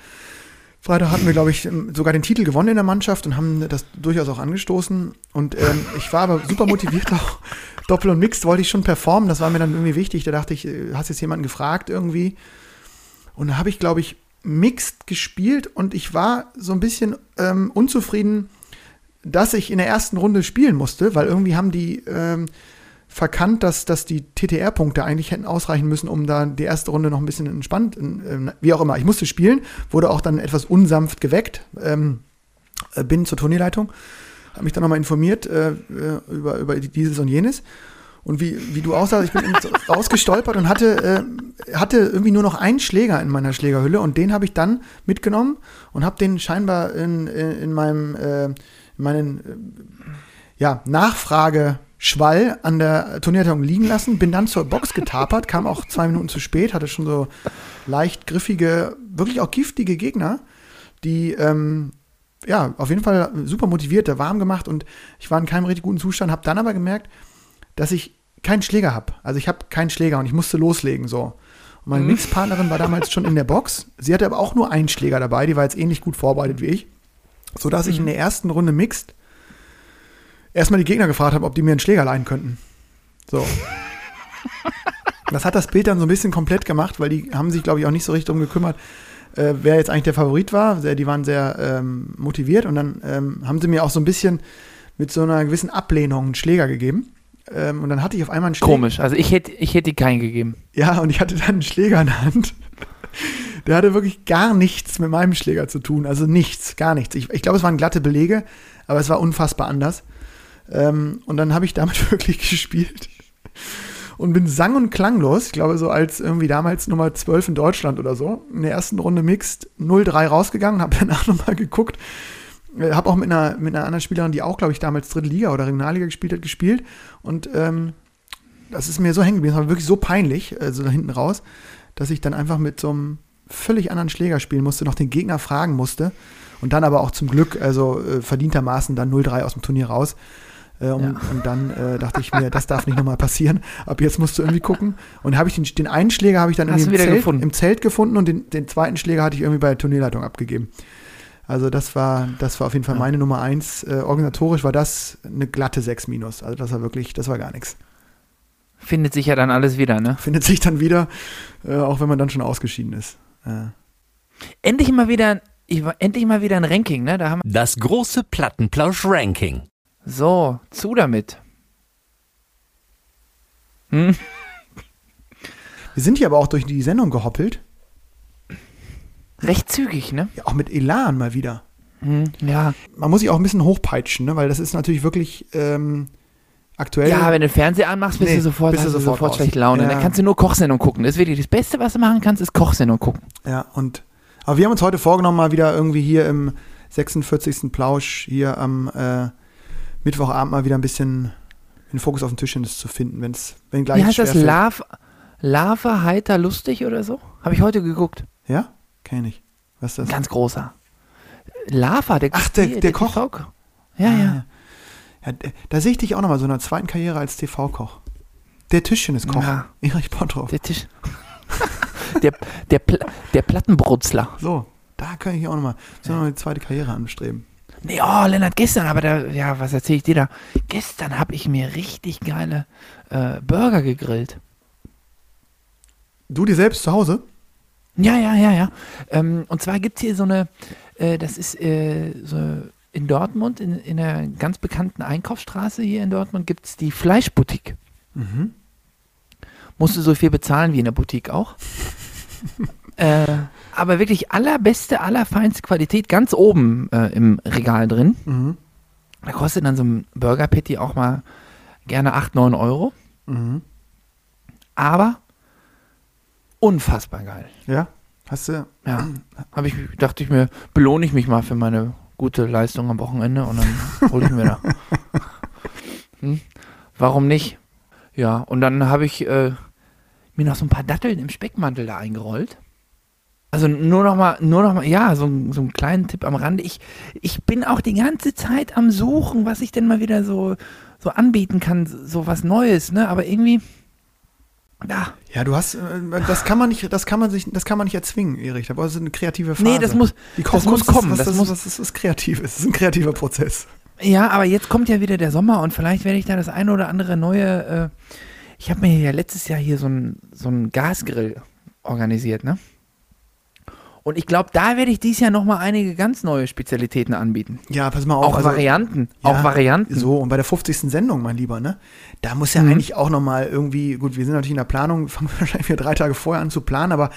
Freitag hatten wir, glaube ich, ähm, sogar den Titel gewonnen in der Mannschaft und haben das durchaus auch angestoßen. Und ähm, ich war aber super motiviert auch. Doppel und Mixed wollte ich schon performen. Das war mir dann irgendwie wichtig. Da dachte ich, äh, hast jetzt jemanden gefragt irgendwie. Und da habe ich, glaube ich, Mixed gespielt und ich war so ein bisschen ähm, unzufrieden, dass ich in der ersten Runde spielen musste, weil irgendwie haben die ähm, verkannt, dass, dass die TTR-Punkte eigentlich hätten ausreichen müssen, um da die erste Runde noch ein bisschen entspannt, äh, wie auch immer. Ich musste spielen, wurde auch dann etwas unsanft geweckt, ähm, äh, bin zur Turnierleitung, habe mich dann nochmal informiert äh, äh, über, über dieses und jenes. Und wie, wie du auch sagst, ich bin rausgestolpert und hatte, äh, hatte irgendwie nur noch einen Schläger in meiner Schlägerhülle und den habe ich dann mitgenommen und habe den scheinbar in, in, in meinem äh, in meinen äh, ja, Nachfrageschwall an der Turnierleitung liegen lassen, bin dann zur Box getapert, kam auch zwei Minuten zu spät, hatte schon so leicht griffige, wirklich auch giftige Gegner, die ähm, ja, auf jeden Fall super motiviert, warm gemacht und ich war in keinem richtig guten Zustand, habe dann aber gemerkt, dass ich keinen Schläger habe. Also ich habe keinen Schläger und ich musste loslegen so. Und meine Mixpartnerin war damals schon in der Box. Sie hatte aber auch nur einen Schläger dabei, die war jetzt ähnlich gut vorbereitet wie ich. Sodass ich in der ersten Runde Mixed erstmal die Gegner gefragt habe, ob die mir einen Schläger leihen könnten. So. Das hat das Bild dann so ein bisschen komplett gemacht, weil die haben sich, glaube ich, auch nicht so richtig drum gekümmert, äh, wer jetzt eigentlich der Favorit war. Die waren sehr ähm, motiviert und dann ähm, haben sie mir auch so ein bisschen mit so einer gewissen Ablehnung einen Schläger gegeben. Ähm, und dann hatte ich auf einmal einen Schläger. Komisch. Also ich hätte ich hätte dir keinen gegeben. Ja, und ich hatte dann einen Schläger in der Hand. Der hatte wirklich gar nichts mit meinem Schläger zu tun. Also nichts, gar nichts. Ich, ich glaube, es waren glatte Belege, aber es war unfassbar anders. Ähm, und dann habe ich damit wirklich gespielt. Und bin sang- und klanglos, ich glaube so als irgendwie damals Nummer 12 in Deutschland oder so, in der ersten Runde Mixed 0-3 rausgegangen, habe danach nochmal geguckt, äh, habe auch mit einer, mit einer anderen Spielerin, die auch, glaube ich, damals Dritte Liga oder Regionalliga gespielt hat, gespielt. Und ähm, das ist mir so hängen geblieben, das war wirklich so peinlich, also da hinten raus, dass ich dann einfach mit so einem völlig anderen Schläger spielen musste, noch den Gegner fragen musste. Und dann aber auch zum Glück, also äh, verdientermaßen dann 0-3 aus dem Turnier raus. Äh, und, Ja. und dann äh, dachte ich mir, das darf nicht nochmal passieren. Ab jetzt musst du irgendwie gucken. Und habe ich den, den einen Schläger habe ich dann Hast irgendwie im Zelt, gefunden? im Zelt gefunden und den, den zweiten Schläger hatte ich irgendwie bei der Turnierleitung abgegeben. Also das war, das war auf jeden Fall Ja. meine Nummer eins. Äh, organisatorisch war das eine glatte 6 minus. Also das war wirklich, das war gar nichts. Findet sich ja dann alles wieder, ne? Findet sich dann wieder, äh, auch wenn man dann schon ausgeschieden ist. Äh, Endlich mal wieder, endlich mal wieder ein Ranking, ne? Da haben Das große Plattenplausch-Ranking. So, zu damit. Hm? wir sind hier aber auch durch die Sendung gehoppelt. Recht zügig, ne? Ja, auch mit Elan mal wieder. Hm, ja. Man muss sich auch ein bisschen hochpeitschen, ne? weil das ist natürlich wirklich ähm, aktuell. Ja, wenn du den Fernseher anmachst, bist Nee, du sofort, bist du sofort sofort raus. schlechte Laune. Ja. Dann kannst du nur Kochsendung gucken. Das ist wirklich das Beste, was du machen kannst, ist Kochsendung gucken. Ja, und aber wir haben uns heute vorgenommen, mal wieder irgendwie hier im 46. Plausch hier am äh, Mittwochabend mal wieder ein bisschen den Fokus auf den Tischtennis zu finden, wenn's, wenn gleich Wie heißt das? Lava, Lava, heiter, lustig oder so? Habe ich heute geguckt. Ja? Kenn ich. Was ist das? Ganz großer. Lava, der Ach, der- die- der Koch. TV -Koch. Ja, ja. ja d- da sehe ich dich auch nochmal so in einer zweiten Karriere als TV-Koch. Der Tischtenniskoch. Ja. Erich Bontroff. Der Tisch. der, der, Pl der Plattenbrutzler. So, da kann ich auch nochmal so noch eine zweite Karriere anstreben. Nee, oh, Lennart, gestern, aber da, ja, was erzähle ich dir da? Gestern habe ich mir richtig geile äh, Burger gegrillt. Du dir selbst zu Hause? Ja, ja, ja, ja. Ähm, und zwar gibt es hier so eine, äh, das ist äh, so in Dortmund, in, in einer ganz bekannten Einkaufsstraße hier in Dortmund, gibt es die Fleischboutique. Mhm. Musst du so viel bezahlen wie in der Boutique auch. äh, aber wirklich allerbeste, allerfeinste Qualität, ganz oben äh, im Regal drin. Mhm. Da kostet dann so ein Burger Patty auch mal gerne 8, 9 Euro. Mhm. Aber unfassbar geil. Ja? Hast du? Ja, habe ich, dachte ich mir, belohne ich mich mal für meine gute Leistung am Wochenende und dann hole ich mir da. Hm? Warum nicht? Ja, und dann habe ich äh, mir noch so ein paar Datteln im Speckmantel da eingerollt. Also nur noch mal, nur noch mal, ja, so, so einen kleinen Tipp am Rande. Ich, ich bin auch die ganze Zeit am Suchen, was ich denn mal wieder so, so anbieten kann, so was Neues, ne? Aber irgendwie, ja, Ja, du hast, äh, das kann man nicht, das kann man sich, das kann man nicht erzwingen, Erich. Da brauchst du eine kreative Phase. nee, das muss, Die das muss kommen. Ist, das das, muss, das, ist, das ist kreativ. Es ist ein kreativer Prozess. Ja, aber jetzt kommt ja wieder der Sommer und vielleicht werde ich da das eine oder andere neue. Äh, ich habe mir ja letztes Jahr hier so einen so einen Gasgrill organisiert, ne? Und ich glaube, da werde ich dieses Jahr nochmal einige ganz neue Spezialitäten anbieten. Ja, pass mal auf. Auch also- Varianten. Ja, auch Varianten. So, und bei der 50. Sendung, mein Lieber, ne? Da muss ja Mhm. eigentlich auch nochmal irgendwie, gut, wir sind natürlich in der Planung, fangen wir wahrscheinlich wieder drei Tage vorher an zu planen, aber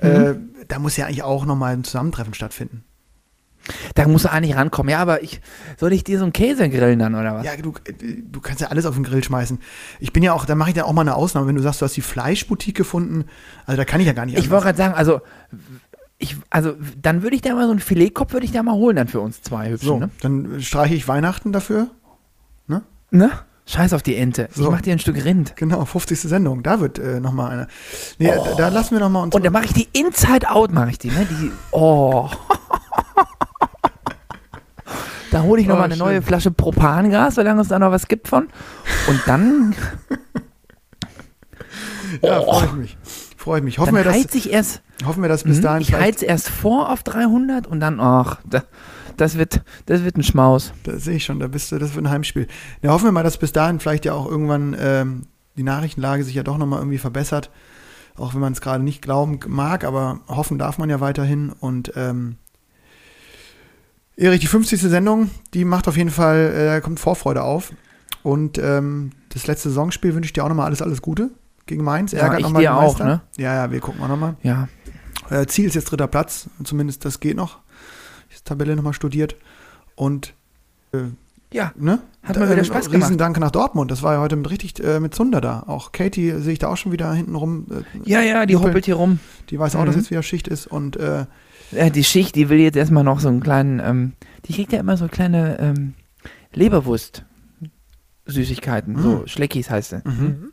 Mhm. äh, da muss ja eigentlich auch nochmal ein Zusammentreffen stattfinden. Da musst du eigentlich rankommen. Ja, aber ich soll ich dir so einen Käse grillen dann oder was? Ja, du, äh, du kannst ja alles auf den Grill schmeißen. Ich bin ja auch, da mache ich dann auch mal eine Ausnahme, wenn du sagst, du hast die Fleischboutique gefunden. Also da kann ich ja gar nicht ich wollte gerade sagen, also ich, also dann würde ich da mal so einen Filetkopf würde ich da mal holen dann für uns zwei hübschen, So, ne? dann streiche ich Weihnachten dafür. ne? Scheiß auf die Ente. Ich So. mach dir ein Stück Rind. Genau, 50. Sendung. Da wird äh, nochmal eine. Nee, da, da lassen wir nochmal uns. Oh. Und dann mache ich die Inside Out, mache ich die, ne? Die, oh. da hole ich noch Oh, mal eine schön. neue Flasche Propangas, solange es da noch was gibt von. Und dann, ja, freue ich mich. Freue ich mich. Hoffen dann wir, dass, ich erst, hoffen wir, dass bis Mhm, dahin ich vielleicht- heiz erst vor auf 300 und dann, ach, da, das wird, das wird ein Schmaus. Das sehe ich schon, da bist du, das wird ein Heimspiel. Ja, hoffen wir mal, dass bis dahin vielleicht ja auch irgendwann ähm, die Nachrichtenlage sich ja doch nochmal irgendwie verbessert. Auch wenn man es gerade nicht glauben mag, aber hoffen darf man ja weiterhin. Und ähm, Erich, die 50. Sendung, die macht auf jeden Fall, äh, da kommt Vorfreude auf. Und ähm, das letzte Saisonspiel wünsche ich dir auch nochmal alles, alles Gute gegen Mainz. Ja, Ärgert ich nochmal den auch, Meister. ne? Ja, ja, wir gucken auch nochmal. Ja. Äh, Ziel ist jetzt dritter Platz, zumindest das geht noch. Ich habe die Tabelle nochmal studiert. Und Ja, ne? Hat mal wieder Ähm, Spaß gemacht. Riesendank nach Dortmund. Das war ja heute mit richtig äh, mit Zunder da. Auch Katie sehe ich da auch schon wieder hinten rum. Äh, Ja, ja, die hoppelt hier rum. Die weiß auch, dass Mhm. jetzt wieder Schicht ist. Und äh, Ja, die Schicht, die will jetzt erstmal noch so einen kleinen, ähm, die kriegt ja immer so kleine ähm, Leberwurst-Süßigkeiten, so Mhm. Schleckis heißt sie. Mhm.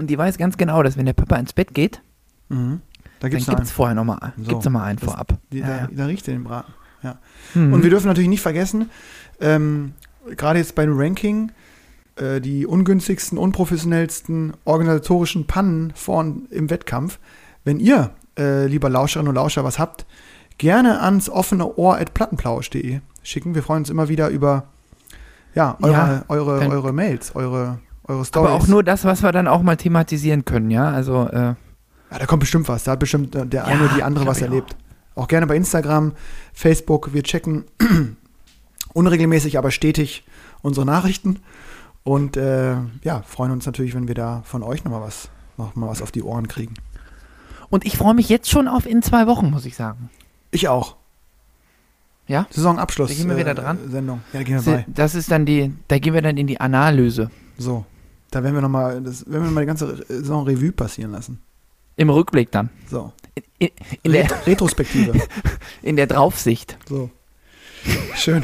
Und die weiß ganz genau, dass wenn der Papa ins Bett geht, mhm. da dann gibt's gibt noch es vorher nochmal einen. So. Gibt's noch mal einen Das- vorab. Die, ja, da, ja. da riecht er den Braten. Mhm. Und wir dürfen natürlich nicht vergessen, ähm, gerade jetzt beim Ranking, äh, die ungünstigsten, unprofessionellsten organisatorischen Pannen vorn im Wettkampf. Wenn ihr, äh, lieber Lauscherinnen und Lauscher, was habt, gerne ans offene Ohr at plattenplausch.de schicken. Wir freuen uns immer wieder über ja, eure, Ja, eure, dann- eure Mails, eure, eure Stories. Aber auch nur das, was wir dann auch mal thematisieren können, ja. Also, äh, Ja, da kommt bestimmt was. Da hat bestimmt äh, der Ja, eine oder die andere was ich auch. erlebt. Auch gerne bei Instagram, Facebook. Wir checken unregelmäßig, aber stetig unsere Nachrichten. Und äh, ja, freuen uns natürlich, wenn wir da von euch nochmal was, noch mal was auf die Ohren kriegen. und ich freue mich jetzt schon auf in zwei Wochen, muss ich sagen. Ich auch. Ja? Saisonabschluss. Da gehen wir wieder dran? Sendung. Ja, da gehen wir bei. Das ist dann die, da gehen wir dann in die Analyse. So. Da werden wir nochmal, das werden wir mal die ganze Saison Revue passieren lassen. Im Rückblick dann. So. In, in, der, Ret Retrospektive. in der Draufsicht. so. Schön.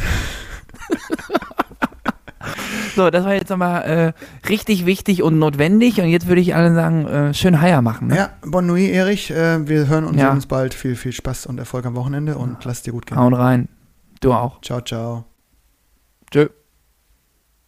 So, das war jetzt nochmal äh, richtig wichtig und notwendig. Und jetzt würde ich allen sagen, äh, schön Heier machen. Ne? Ja, Bon Nuit, Erich. Äh, wir hören uns, Ja. uns bald. Viel, viel Spaß und Erfolg am Wochenende und lasst dir gut gehen. Hauen rein. Du auch. Ciao, ciao. Tschö.